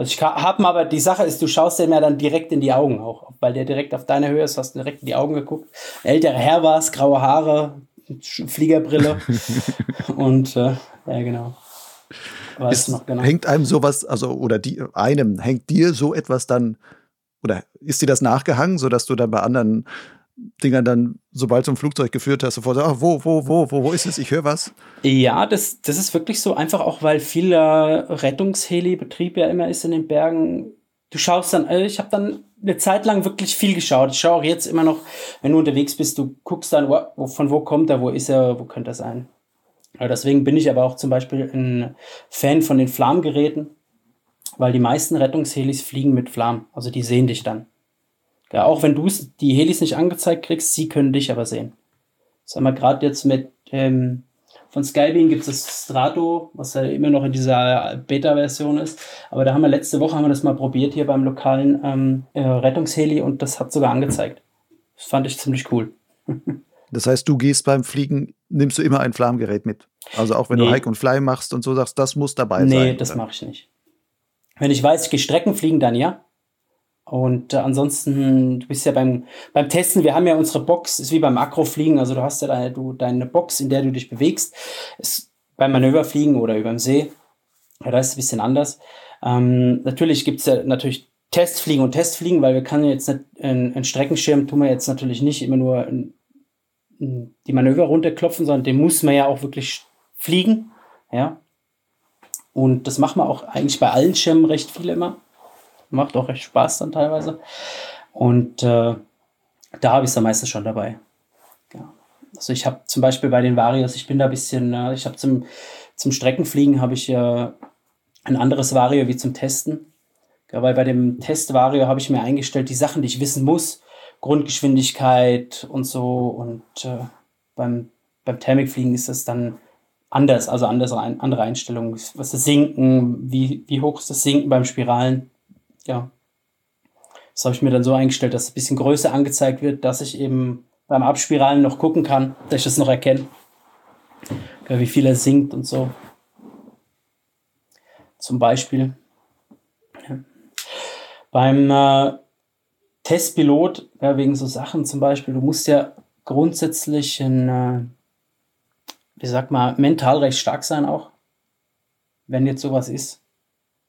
Also ich habe aber die Sache ist, du schaust dem ja dann direkt in die Augen auch, weil der direkt auf deiner Höhe ist, hast direkt in die Augen geguckt. älterer Herr war es, graue Haare, Fliegerbrille und äh, ja genau. Weiß noch genau. Hängt einem sowas, also oder die, einem hängt dir so etwas dann oder ist dir das nachgehangen, sodass du dann bei anderen Dingern dann, sobald ein Flugzeug geführt hast, sofort, ach, wo, wo, wo, wo, wo ist es? Ich höre was. Ja, das, das ist wirklich so, einfach auch, weil viel Rettungsheli-Betrieb ja immer ist in den Bergen. Du schaust dann, also ich habe dann eine Zeit lang wirklich viel geschaut. Ich schaue auch jetzt immer noch, wenn du unterwegs bist, du guckst dann, wo, von wo kommt er, wo ist er, wo könnte er sein. Deswegen bin ich aber auch zum Beispiel ein Fan von den Flamgeräten, weil die meisten Rettungshelis fliegen mit Flam. Also die sehen dich dann. Ja, auch wenn du die Helis nicht angezeigt kriegst, sie können dich aber sehen. Sagen wir gerade jetzt mit ähm, von Skybeam gibt es das Strato, was ja immer noch in dieser Beta-Version ist. Aber da haben wir letzte Woche haben wir das mal probiert hier beim lokalen ähm, äh, Rettungsheli und das hat sogar angezeigt. Das fand ich ziemlich cool. das heißt, du gehst beim Fliegen, nimmst du immer ein Flammgerät mit. Also auch wenn nee. du Hike und Fly machst und so sagst, das muss dabei nee, sein. Nee, das mache ich nicht. Wenn ich weiß, ich gehe Strecken fliegen, dann ja. Und äh, ansonsten, du bist ja beim, beim Testen, wir haben ja unsere Box, ist wie beim Akrofliegen, also du hast ja deine, du, deine Box, in der du dich bewegst. Ist beim Manöverfliegen oder über dem See, ja, da ist es ein bisschen anders. Ähm, natürlich gibt es ja natürlich Testfliegen und Testfliegen, weil wir können jetzt nicht, einen Streckenschirm tun wir jetzt natürlich nicht immer nur in, in die Manöver runterklopfen, sondern den muss man ja auch wirklich fliegen, ja. Und das machen wir auch eigentlich bei allen Schirmen recht viel immer. Macht auch recht Spaß dann teilweise. Und äh, da habe ich es dann meistens schon dabei. Ja. Also ich habe zum Beispiel bei den Varios, ich bin da ein bisschen, äh, ich habe zum, zum Streckenfliegen habe ich ja äh, ein anderes Vario wie zum Testen. Ja, weil bei dem Test Vario habe ich mir eingestellt, die Sachen, die ich wissen muss, Grundgeschwindigkeit und so. Und äh, beim, beim Thermikfliegen ist das dann anders, also andere, andere Einstellungen. Was das Sinken, wie, wie hoch ist das Sinken beim Spiralen? Ja, das habe ich mir dann so eingestellt, dass ein bisschen größer angezeigt wird, dass ich eben beim Abspiralen noch gucken kann, dass ich das noch erkenne, wie viel er sinkt und so. Zum Beispiel. Ja. Beim äh, Testpilot, ja, wegen so Sachen zum Beispiel, du musst ja grundsätzlich ein, äh, wie sag mal, mental recht stark sein auch, wenn jetzt sowas ist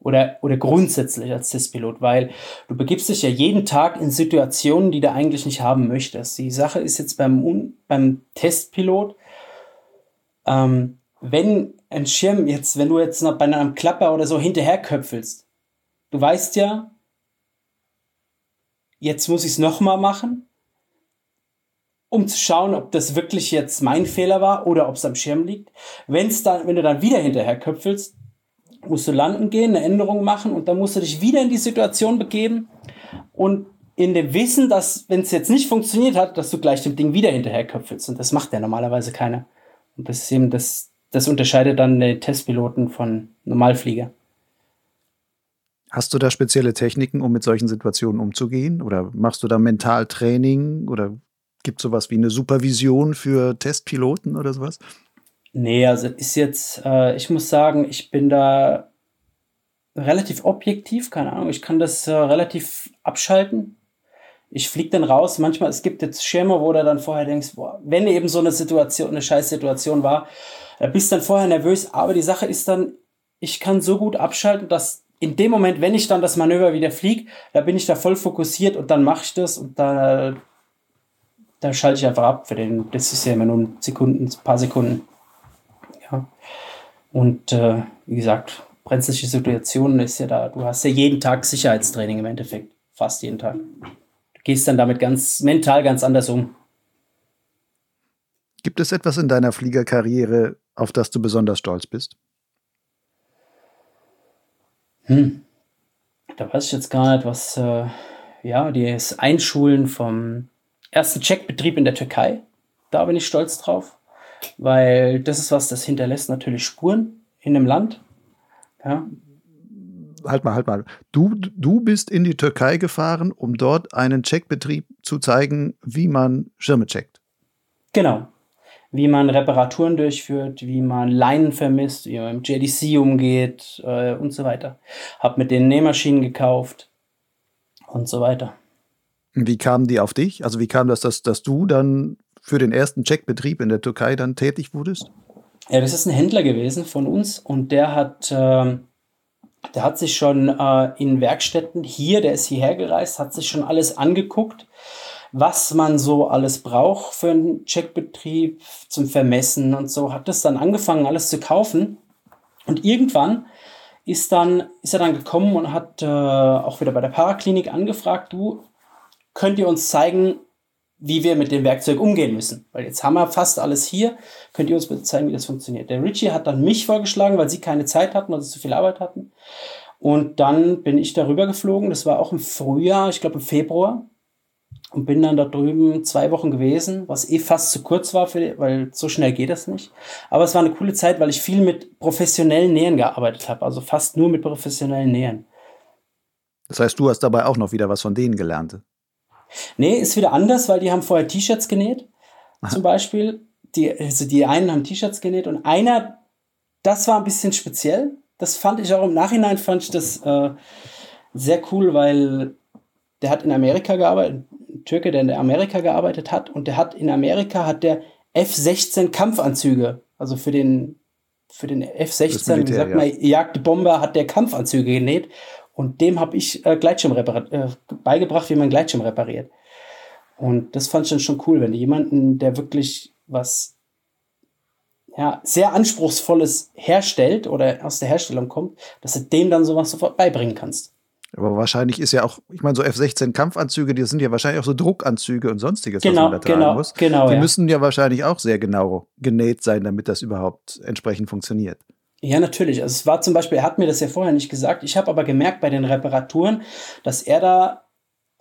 oder, oder grundsätzlich als Testpilot, weil du begibst dich ja jeden Tag in Situationen, die du eigentlich nicht haben möchtest. Die Sache ist jetzt beim, beim Testpilot, ähm, wenn ein Schirm jetzt, wenn du jetzt noch bei einem Klapper oder so hinterherköpfelst, du weißt ja, jetzt muss ich es nochmal machen, um zu schauen, ob das wirklich jetzt mein Fehler war oder ob es am Schirm liegt. Wenn's dann, wenn du dann wieder hinterherköpfelst, musst du landen gehen, eine Änderung machen und dann musst du dich wieder in die Situation begeben und in dem Wissen, dass, wenn es jetzt nicht funktioniert hat, dass du gleich dem Ding wieder hinterherköpfelst. Und das macht ja normalerweise keiner. Und das ist eben das, das unterscheidet dann den Testpiloten von Normalflieger. Hast du da spezielle Techniken, um mit solchen Situationen umzugehen? Oder machst du da Mentaltraining? Oder gibt es sowas wie eine Supervision für Testpiloten oder sowas? Nee, also ist jetzt, äh, ich muss sagen, ich bin da relativ objektiv, keine Ahnung, ich kann das äh, relativ abschalten. Ich fliege dann raus. Manchmal, es gibt jetzt Schirme, wo du dann vorher denkst, boah, wenn eben so eine Situation, eine scheiß Situation war, da bist dann vorher nervös. Aber die Sache ist dann, ich kann so gut abschalten, dass in dem Moment, wenn ich dann das Manöver wieder fliege, da bin ich da voll fokussiert und dann mache ich das und da, da schalte ich einfach ab für den, das ist ja immer nur Sekunden, ein paar Sekunden. Und äh, wie gesagt, brenzliche Situationen ist ja da, du hast ja jeden Tag Sicherheitstraining im Endeffekt. Fast jeden Tag. Du gehst dann damit ganz mental ganz anders um. Gibt es etwas in deiner Fliegerkarriere, auf das du besonders stolz bist? Hm. Da weiß ich jetzt gar nicht, was, äh, ja, das Einschulen vom ersten Checkbetrieb in der Türkei. Da bin ich stolz drauf, weil das ist was, das hinterlässt natürlich Spuren in einem Land. Ja. Halt mal, halt mal. Du, du bist in die Türkei gefahren, um dort einen Checkbetrieb zu zeigen, wie man Schirme checkt. Genau wie man Reparaturen durchführt, wie man Leinen vermisst, wie man im JDC umgeht äh, und so weiter. Hab mit den Nähmaschinen gekauft und so weiter. Wie kamen die auf dich? Also wie kam das, dass, dass du dann für den ersten Checkbetrieb in der Türkei dann tätig wurdest? Ja, das ist ein Händler gewesen von uns und der hat, äh, der hat sich schon äh, in Werkstätten hier, der ist hierher gereist, hat sich schon alles angeguckt was man so alles braucht für einen Checkbetrieb zum Vermessen und so, hat das dann angefangen, alles zu kaufen. Und irgendwann ist, dann, ist er dann gekommen und hat äh, auch wieder bei der Paraklinik angefragt, du, könnt ihr uns zeigen, wie wir mit dem Werkzeug umgehen müssen. Weil jetzt haben wir fast alles hier. Könnt ihr uns bitte zeigen, wie das funktioniert? Der Richie hat dann mich vorgeschlagen, weil sie keine Zeit hatten oder zu viel Arbeit hatten. Und dann bin ich darüber geflogen. Das war auch im Frühjahr, ich glaube im Februar und bin dann da drüben zwei Wochen gewesen, was eh fast zu kurz war, für, weil so schnell geht das nicht. Aber es war eine coole Zeit, weil ich viel mit professionellen Nähern gearbeitet habe, also fast nur mit professionellen Nähern. Das heißt, du hast dabei auch noch wieder was von denen gelernt? Nee, ist wieder anders, weil die haben vorher T-Shirts genäht, Aha. zum Beispiel. Die, also die einen haben T-Shirts genäht und einer, das war ein bisschen speziell. Das fand ich auch im Nachhinein, fand ich das äh, sehr cool, weil der hat in Amerika gearbeitet, Türke, der in Amerika gearbeitet hat und der hat in Amerika hat der F-16 Kampfanzüge, also für den für den F-16, wie sagt ja. man, Jagdbomber hat der Kampfanzüge genäht und dem habe ich äh, Gleitschirm äh, beigebracht, wie man Gleitschirm repariert. Und das fand ich dann schon cool, wenn jemanden, der wirklich was ja, sehr anspruchsvolles herstellt oder aus der Herstellung kommt, dass du dem dann sowas sofort beibringen kannst. Aber wahrscheinlich ist ja auch, ich meine, so F-16-Kampfanzüge, die sind ja wahrscheinlich auch so Druckanzüge und sonstiges, genau, was man da tragen genau, muss. Genau, die ja. müssen ja wahrscheinlich auch sehr genau genäht sein, damit das überhaupt entsprechend funktioniert. Ja, natürlich. Also es war zum Beispiel, er hat mir das ja vorher nicht gesagt. Ich habe aber gemerkt bei den Reparaturen, dass er da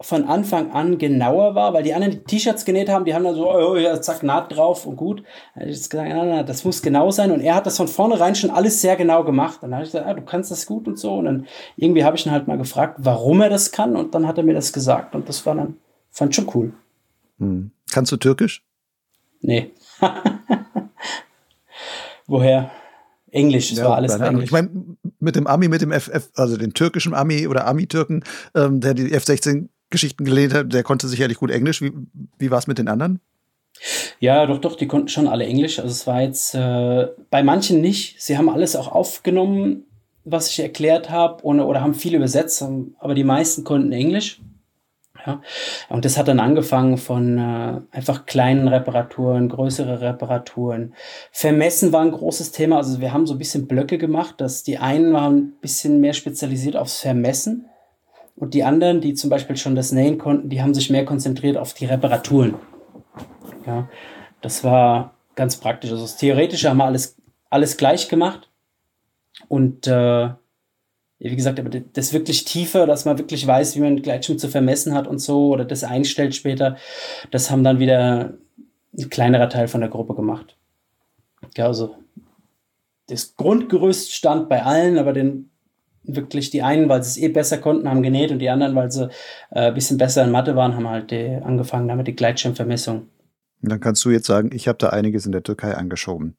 von Anfang an genauer war, weil die anderen die T-Shirts genäht haben, die haben dann so, oh, ja, zack, Naht drauf und gut. Da habe ich gesagt, nein, nein, das muss genau sein. Und er hat das von vornherein schon alles sehr genau gemacht. Dann habe ich gesagt, ah, du kannst das gut und so. Und dann irgendwie habe ich ihn halt mal gefragt, warum er das kann. Und dann hat er mir das gesagt. Und das war dann, fand schon cool. Hm. Kannst du Türkisch? Nee. Woher? Englisch, es ja, war alles Englisch. Ich meine, mit dem Ami, mit dem FF, also den türkischen Ami oder Ami-Türken, ähm, der die F-16 Geschichten gelesen hat, der konnte sicherlich gut Englisch. Wie, wie war es mit den anderen? Ja, doch, doch, die konnten schon alle Englisch. Also es war jetzt äh, bei manchen nicht. Sie haben alles auch aufgenommen, was ich erklärt habe, oder, oder haben viel übersetzt, aber die meisten konnten Englisch. Ja, und das hat dann angefangen von äh, einfach kleinen Reparaturen, größere Reparaturen. Vermessen war ein großes Thema. Also wir haben so ein bisschen Blöcke gemacht, dass die einen waren ein bisschen mehr spezialisiert aufs Vermessen und die anderen, die zum Beispiel schon das Nähen konnten, die haben sich mehr konzentriert auf die Reparaturen. Ja, das war ganz praktisch. Also das Theoretische haben wir alles, alles gleich gemacht. Und äh, wie gesagt, aber das wirklich tiefer, dass man wirklich weiß, wie man Gleitschirm zu vermessen hat und so, oder das einstellt später, das haben dann wieder ein kleinerer Teil von der Gruppe gemacht. Ja, also das Grundgerüst stand bei allen, aber den wirklich die einen, weil sie es eh besser konnten, haben genäht und die anderen, weil sie äh, ein bisschen besser in Mathe waren, haben halt die, angefangen damit die Gleitschirmvermessung. Und dann kannst du jetzt sagen, ich habe da einiges in der Türkei angeschoben.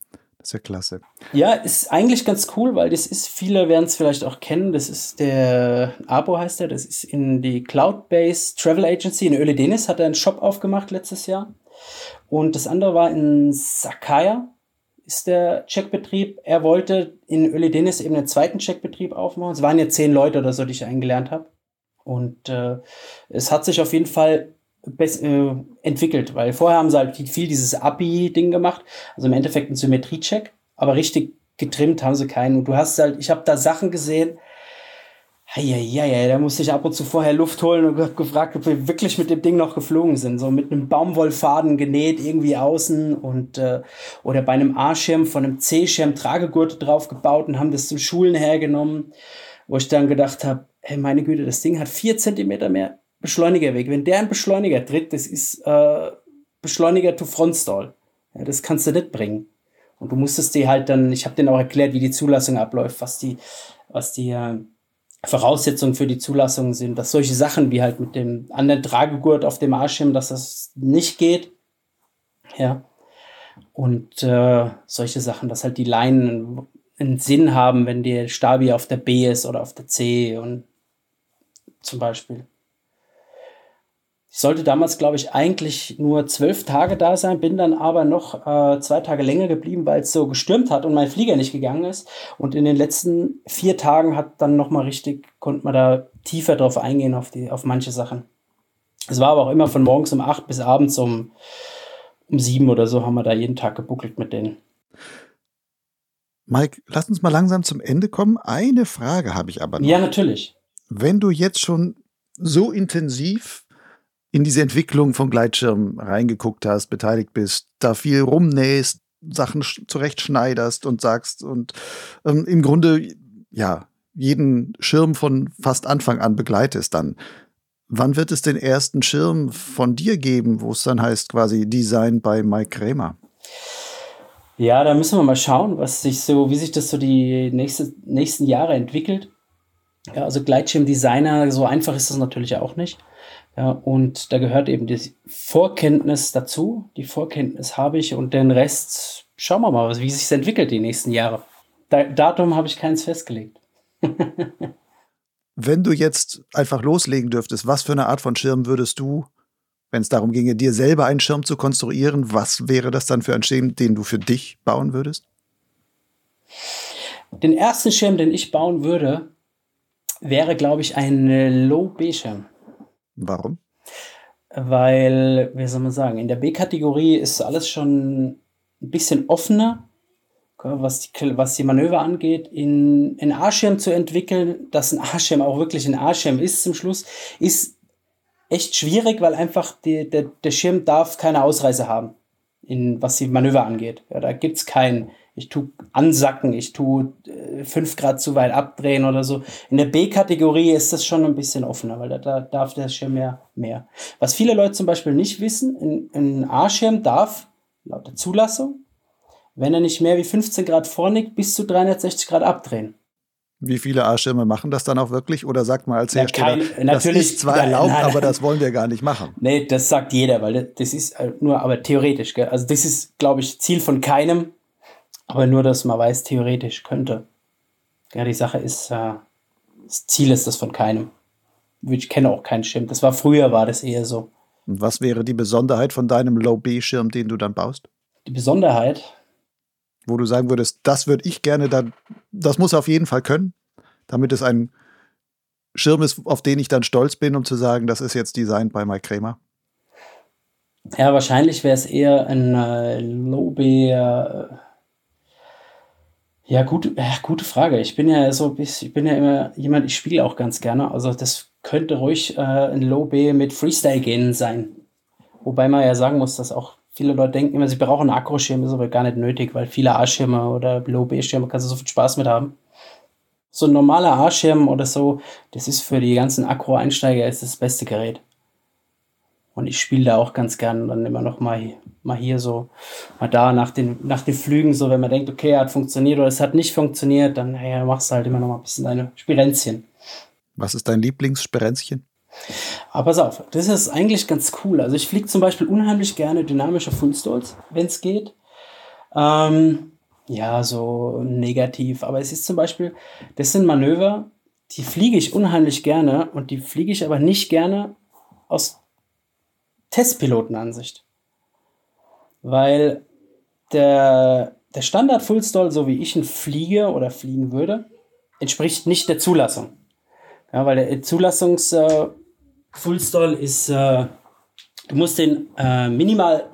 Ja klasse. Ja, ist eigentlich ganz cool, weil das ist, viele werden es vielleicht auch kennen, das ist der, Abo heißt er, das ist in die Cloud-Based Travel Agency in Öle Denis, hat er einen Shop aufgemacht letztes Jahr. Und das andere war in Sakaya, ist der Checkbetrieb. Er wollte in Öle Denis eben einen zweiten Checkbetrieb aufmachen. Es waren ja zehn Leute oder so, die ich eingelernt habe. Und äh, es hat sich auf jeden Fall äh, entwickelt, weil vorher haben sie halt viel dieses API-Ding gemacht, also im Endeffekt ein Symmetriecheck, aber richtig getrimmt haben sie keinen. Und du hast halt, ich habe da Sachen gesehen, ja, ja, ja, da musste ich ab und zu vorher Luft holen und hab gefragt, ob wir wirklich mit dem Ding noch geflogen sind. So mit einem Baumwollfaden genäht irgendwie außen und äh, oder bei einem A-Schirm von einem C-Schirm Tragegurte drauf gebaut und haben das zum Schulen hergenommen, wo ich dann gedacht habe, hey, meine Güte, das Ding hat vier Zentimeter mehr Beschleunigerweg. Wenn der einen Beschleuniger tritt, das ist äh, Beschleuniger to Frontstall. Ja, das kannst du nicht bringen. Und du musstest dir halt dann, ich habe denen auch erklärt, wie die Zulassung abläuft, was die, was die äh, Voraussetzungen für die Zulassung sind, dass solche Sachen wie halt mit dem anderen Tragegurt auf dem Arschschirm, dass das nicht geht. Ja. Und äh, solche Sachen, dass halt die Leinen einen Sinn haben, wenn der Stabi auf der B ist oder auf der C und zum Beispiel. Ich sollte damals, glaube ich, eigentlich nur zwölf Tage da sein, bin dann aber noch äh, zwei Tage länger geblieben, weil es so gestürmt hat und mein Flieger nicht gegangen ist. Und in den letzten vier Tagen hat dann noch mal richtig, konnte man da tiefer drauf eingehen, auf, die, auf manche Sachen. Es war aber auch immer von morgens um acht bis abends um, um sieben oder so haben wir da jeden Tag gebuckelt mit denen. Mike, lass uns mal langsam zum Ende kommen. Eine Frage habe ich aber noch. Ja, natürlich. Wenn du jetzt schon so intensiv in diese Entwicklung von Gleitschirmen reingeguckt hast, beteiligt bist, da viel rumnähst, Sachen zurechtschneiderst und sagst und ähm, im Grunde ja jeden Schirm von fast Anfang an begleitest, dann wann wird es den ersten Schirm von dir geben, wo es dann heißt quasi Design bei Mike Krämer? Ja, da müssen wir mal schauen, was sich so, wie sich das so die nächste, nächsten Jahre entwickelt. Ja, also Gleitschirmdesigner, so einfach ist das natürlich auch nicht. Ja, und da gehört eben die Vorkenntnis dazu. Die Vorkenntnis habe ich und den Rest schauen wir mal, wie sich entwickelt die nächsten Jahre. Da, Datum habe ich keins festgelegt. Wenn du jetzt einfach loslegen dürftest, was für eine Art von Schirm würdest du, wenn es darum ginge, dir selber einen Schirm zu konstruieren, was wäre das dann für ein Schirm, den du für dich bauen würdest? Den ersten Schirm, den ich bauen würde, wäre, glaube ich, ein Low-B-Schirm. Warum? Weil, wie soll man sagen, in der B-Kategorie ist alles schon ein bisschen offener, was die, was die Manöver angeht. In einen A-Schirm zu entwickeln, dass ein A-Schirm auch wirklich ein A-Schirm ist zum Schluss, ist echt schwierig, weil einfach die, der, der Schirm darf keine Ausreise haben, in, was die Manöver angeht. Ja, da gibt es keinen ich tue ansacken, ich tue äh, fünf Grad zu weit abdrehen oder so. In der B-Kategorie ist das schon ein bisschen offener, weil da, da darf der Schirm mehr, mehr. Was viele Leute zum Beispiel nicht wissen, ein A-Schirm darf laut der Zulassung, wenn er nicht mehr wie 15 Grad vornickt, bis zu 360 Grad abdrehen. Wie viele A-Schirme machen das dann auch wirklich? Oder sagt man als Hersteller, ja, kein, das ist zwar erlaubt, nein, nein, aber das wollen wir gar nicht machen? Nee, das sagt jeder, weil das ist äh, nur, aber theoretisch, gell? Also das ist, glaube ich, Ziel von keinem, aber nur, dass man weiß, theoretisch könnte. Ja, die Sache ist, äh, das Ziel ist das von keinem. Ich kenne auch keinen Schirm. Das war früher, war das eher so. Und was wäre die Besonderheit von deinem Low-B-Schirm, den du dann baust? Die Besonderheit? Wo du sagen würdest, das würde ich gerne dann, das muss auf jeden Fall können, damit es ein Schirm ist, auf den ich dann stolz bin, um zu sagen, das ist jetzt Design bei Mike Kramer. Ja, wahrscheinlich wäre es eher ein äh, Low-B. Äh, ja, gut, ja, gute Frage. Ich bin ja so, ich bin ja immer jemand, ich spiele auch ganz gerne. Also das könnte ruhig äh, ein Low B mit Freestyle-Genen sein. Wobei man ja sagen muss, dass auch viele Leute denken immer, sie brauchen einen Akkuschirm, ist aber gar nicht nötig, weil viele A-Schirme oder Low B-Schirme kannst du so viel Spaß mit haben. So ein normaler A-Schirm oder so, das ist für die ganzen Akku-Einsteiger das beste Gerät. Und ich spiele da auch ganz gern dann immer noch mal, mal hier so, mal da nach den, nach den Flügen, so wenn man denkt, okay, hat funktioniert oder es hat nicht funktioniert, dann ja, machst du halt immer noch mal ein bisschen deine Spirenzchen. Was ist dein Lieblingsspirenzchen? Aber pass auf, das ist eigentlich ganz cool. Also ich fliege zum Beispiel unheimlich gerne dynamische Fullstalls, wenn es geht. Ähm, ja, so negativ. Aber es ist zum Beispiel, das sind Manöver, die fliege ich unheimlich gerne und die fliege ich aber nicht gerne aus Testpilotenansicht. Weil der, der Standard Fullstall, so wie ich ihn fliege oder fliegen würde, entspricht nicht der Zulassung. Ja, weil der Zulassungs äh, Fullstall ist, äh, du musst den äh, minimal,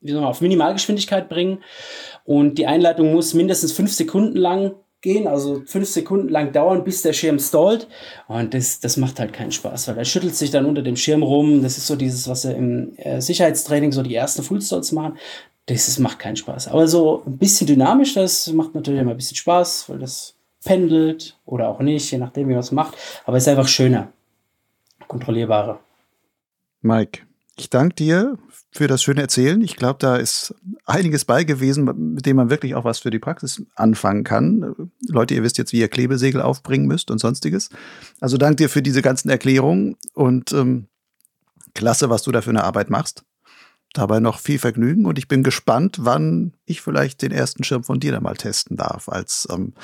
wie soll man, auf Minimalgeschwindigkeit bringen und die Einleitung muss mindestens fünf Sekunden lang gehen, also fünf Sekunden lang dauern, bis der Schirm stallt. Und das, das macht halt keinen Spaß, weil er schüttelt sich dann unter dem Schirm rum. Das ist so dieses, was sie im äh, Sicherheitstraining so die ersten Fullstalls machen. Das ist, macht keinen Spaß. Aber so ein bisschen dynamisch, das macht natürlich immer ein bisschen Spaß, weil das pendelt oder auch nicht, je nachdem, wie man es macht. Aber es ist einfach schöner, kontrollierbarer. Mike, ich danke dir für das schöne Erzählen. Ich glaube, da ist einiges bei gewesen, mit dem man wirklich auch was für die Praxis anfangen kann. Leute, ihr wisst jetzt, wie ihr Klebesegel aufbringen müsst und sonstiges. Also danke dir für diese ganzen Erklärungen und ähm, klasse, was du da für eine Arbeit machst. Dabei noch viel Vergnügen und ich bin gespannt, wann ich vielleicht den ersten Schirm von dir dann mal testen darf, als ähm,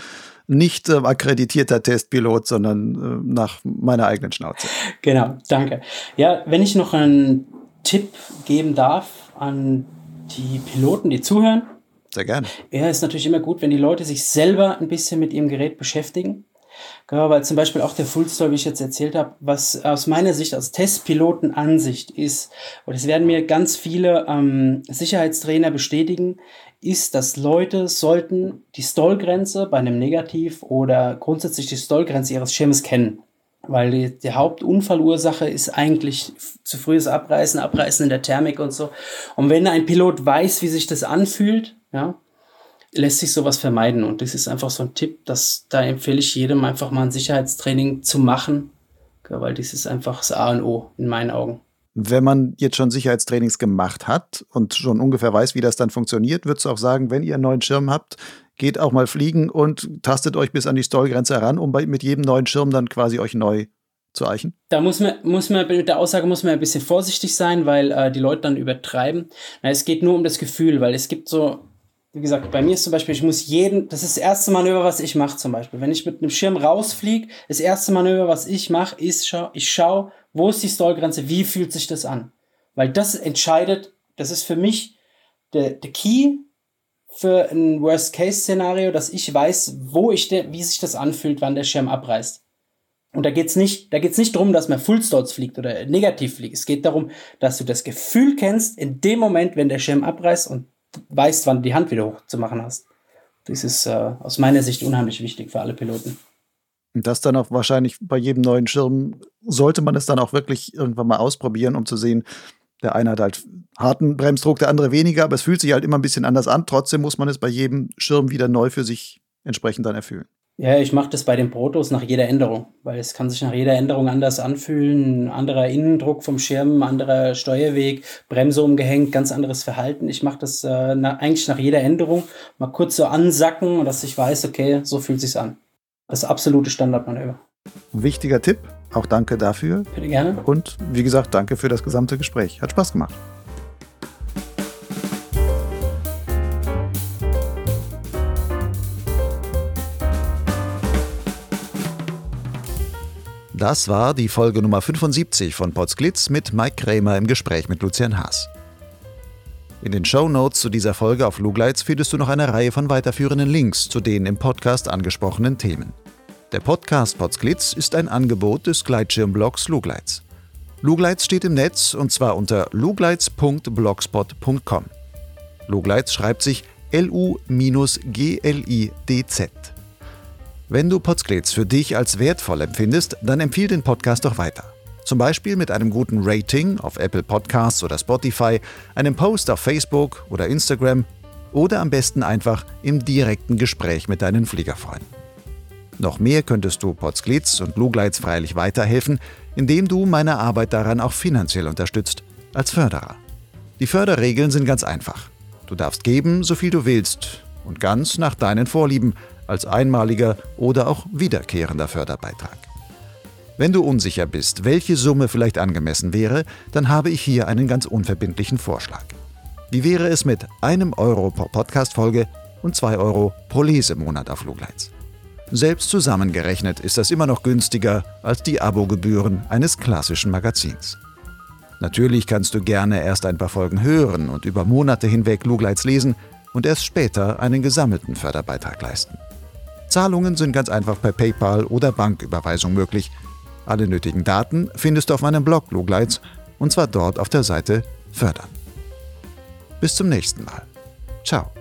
nicht äh, akkreditierter Testpilot, sondern äh, nach meiner eigenen Schnauze. Genau, danke. Ja, wenn ich noch einen Tipp geben darf an die Piloten, die zuhören. Sehr gerne. Ja, ist natürlich immer gut, wenn die Leute sich selber ein bisschen mit ihrem Gerät beschäftigen. Ja, weil zum Beispiel auch der Fullstall, wie ich jetzt erzählt habe, was aus meiner Sicht, aus Testpilotenansicht ist, und das werden mir ganz viele ähm, Sicherheitstrainer bestätigen, ist, dass Leute sollten die Stallgrenze bei einem Negativ oder grundsätzlich die Stallgrenze ihres Schirmes kennen. Weil die, die Hauptunfallursache ist eigentlich zu frühes Abreißen, Abreißen in der Thermik und so. Und wenn ein Pilot weiß, wie sich das anfühlt, ja, lässt sich sowas vermeiden. Und das ist einfach so ein Tipp, dass da empfehle ich jedem einfach mal ein Sicherheitstraining zu machen, weil das ist einfach das A und O in meinen Augen. Wenn man jetzt schon Sicherheitstrainings gemacht hat und schon ungefähr weiß, wie das dann funktioniert, würdest du auch sagen, wenn ihr einen neuen Schirm habt, geht auch mal fliegen und tastet euch bis an die Stallgrenze heran, um bei, mit jedem neuen Schirm dann quasi euch neu zu eichen? Da muss man, muss man mit der Aussage muss man ein bisschen vorsichtig sein, weil äh, die Leute dann übertreiben. Na, es geht nur um das Gefühl, weil es gibt so, wie gesagt, bei mir ist zum Beispiel, ich muss jeden, das ist das erste Manöver, was ich mache zum Beispiel. Wenn ich mit einem Schirm rausfliege, das erste Manöver, was ich mache, ist, schau, ich schaue, wo ist die Stallgrenze? Wie fühlt sich das an? Weil das entscheidet, das ist für mich der, der Key für ein Worst-Case-Szenario, dass ich weiß, wo ich wie sich das anfühlt, wann der Schirm abreißt. Und da geht's nicht, da geht's nicht darum, dass man Fullstalls fliegt oder negativ fliegt. Es geht darum, dass du das Gefühl kennst, in dem Moment, wenn der Schirm abreißt und weißt, wann du die Hand wieder hoch zu machen hast. Das ist äh, aus meiner Sicht unheimlich wichtig für alle Piloten. Und das dann auch wahrscheinlich bei jedem neuen Schirm sollte man es dann auch wirklich irgendwann mal ausprobieren, um zu sehen, der eine hat halt harten Bremsdruck, der andere weniger, aber es fühlt sich halt immer ein bisschen anders an. Trotzdem muss man es bei jedem Schirm wieder neu für sich entsprechend dann erfüllen. Ja, ich mache das bei den Protos nach jeder Änderung, weil es kann sich nach jeder Änderung anders anfühlen. Ein anderer Innendruck vom Schirm, anderer Steuerweg, Bremse umgehängt, ganz anderes Verhalten. Ich mache das äh, na, eigentlich nach jeder Änderung mal kurz so ansacken, dass ich weiß, okay, so fühlt sich's an. Das absolute Standardmanöver. Wichtiger Tipp, auch danke dafür. Bitte gerne. Und wie gesagt, danke für das gesamte Gespräch. Hat Spaß gemacht. Das war die Folge Nummer 75 von Potsglitz mit Mike Krämer im Gespräch mit Lucian Haas. In den Show Notes zu dieser Folge auf Lugleitz findest du noch eine Reihe von weiterführenden Links zu den im Podcast angesprochenen Themen. Der Podcast Potsglitz ist ein Angebot des Gleitschirmblogs Lugleitz. Lugleitz steht im Netz und zwar unter lugleitz.blogspot.com. Lugleitz schreibt sich L-U-G-L-I-D-Z. Wenn du Potsglitz für dich als wertvoll empfindest, dann empfiehl den Podcast doch weiter. Zum Beispiel mit einem guten Rating auf Apple Podcasts oder Spotify, einem Post auf Facebook oder Instagram oder am besten einfach im direkten Gespräch mit deinen Fliegerfreunden. Noch mehr könntest du Potsglitz und Lugleitz freilich weiterhelfen, indem du meine Arbeit daran auch finanziell unterstützt, als Förderer. Die Förderregeln sind ganz einfach. Du darfst geben, so viel du willst und ganz nach deinen Vorlieben, als einmaliger oder auch wiederkehrender Förderbeitrag. Wenn du unsicher bist, welche Summe vielleicht angemessen wäre, dann habe ich hier einen ganz unverbindlichen Vorschlag. Wie wäre es mit einem Euro pro Podcast-Folge und 2 Euro pro Lesemonat auf Lugleitz. Selbst zusammengerechnet ist das immer noch günstiger als die Abogebühren eines klassischen Magazins. Natürlich kannst du gerne erst ein paar Folgen hören und über Monate hinweg Lugleitz lesen und erst später einen gesammelten Förderbeitrag leisten. Zahlungen sind ganz einfach per PayPal oder Banküberweisung möglich. Alle nötigen Daten findest du auf meinem Blog Lugleitz und zwar dort auf der Seite Fördern. Bis zum nächsten Mal. Ciao.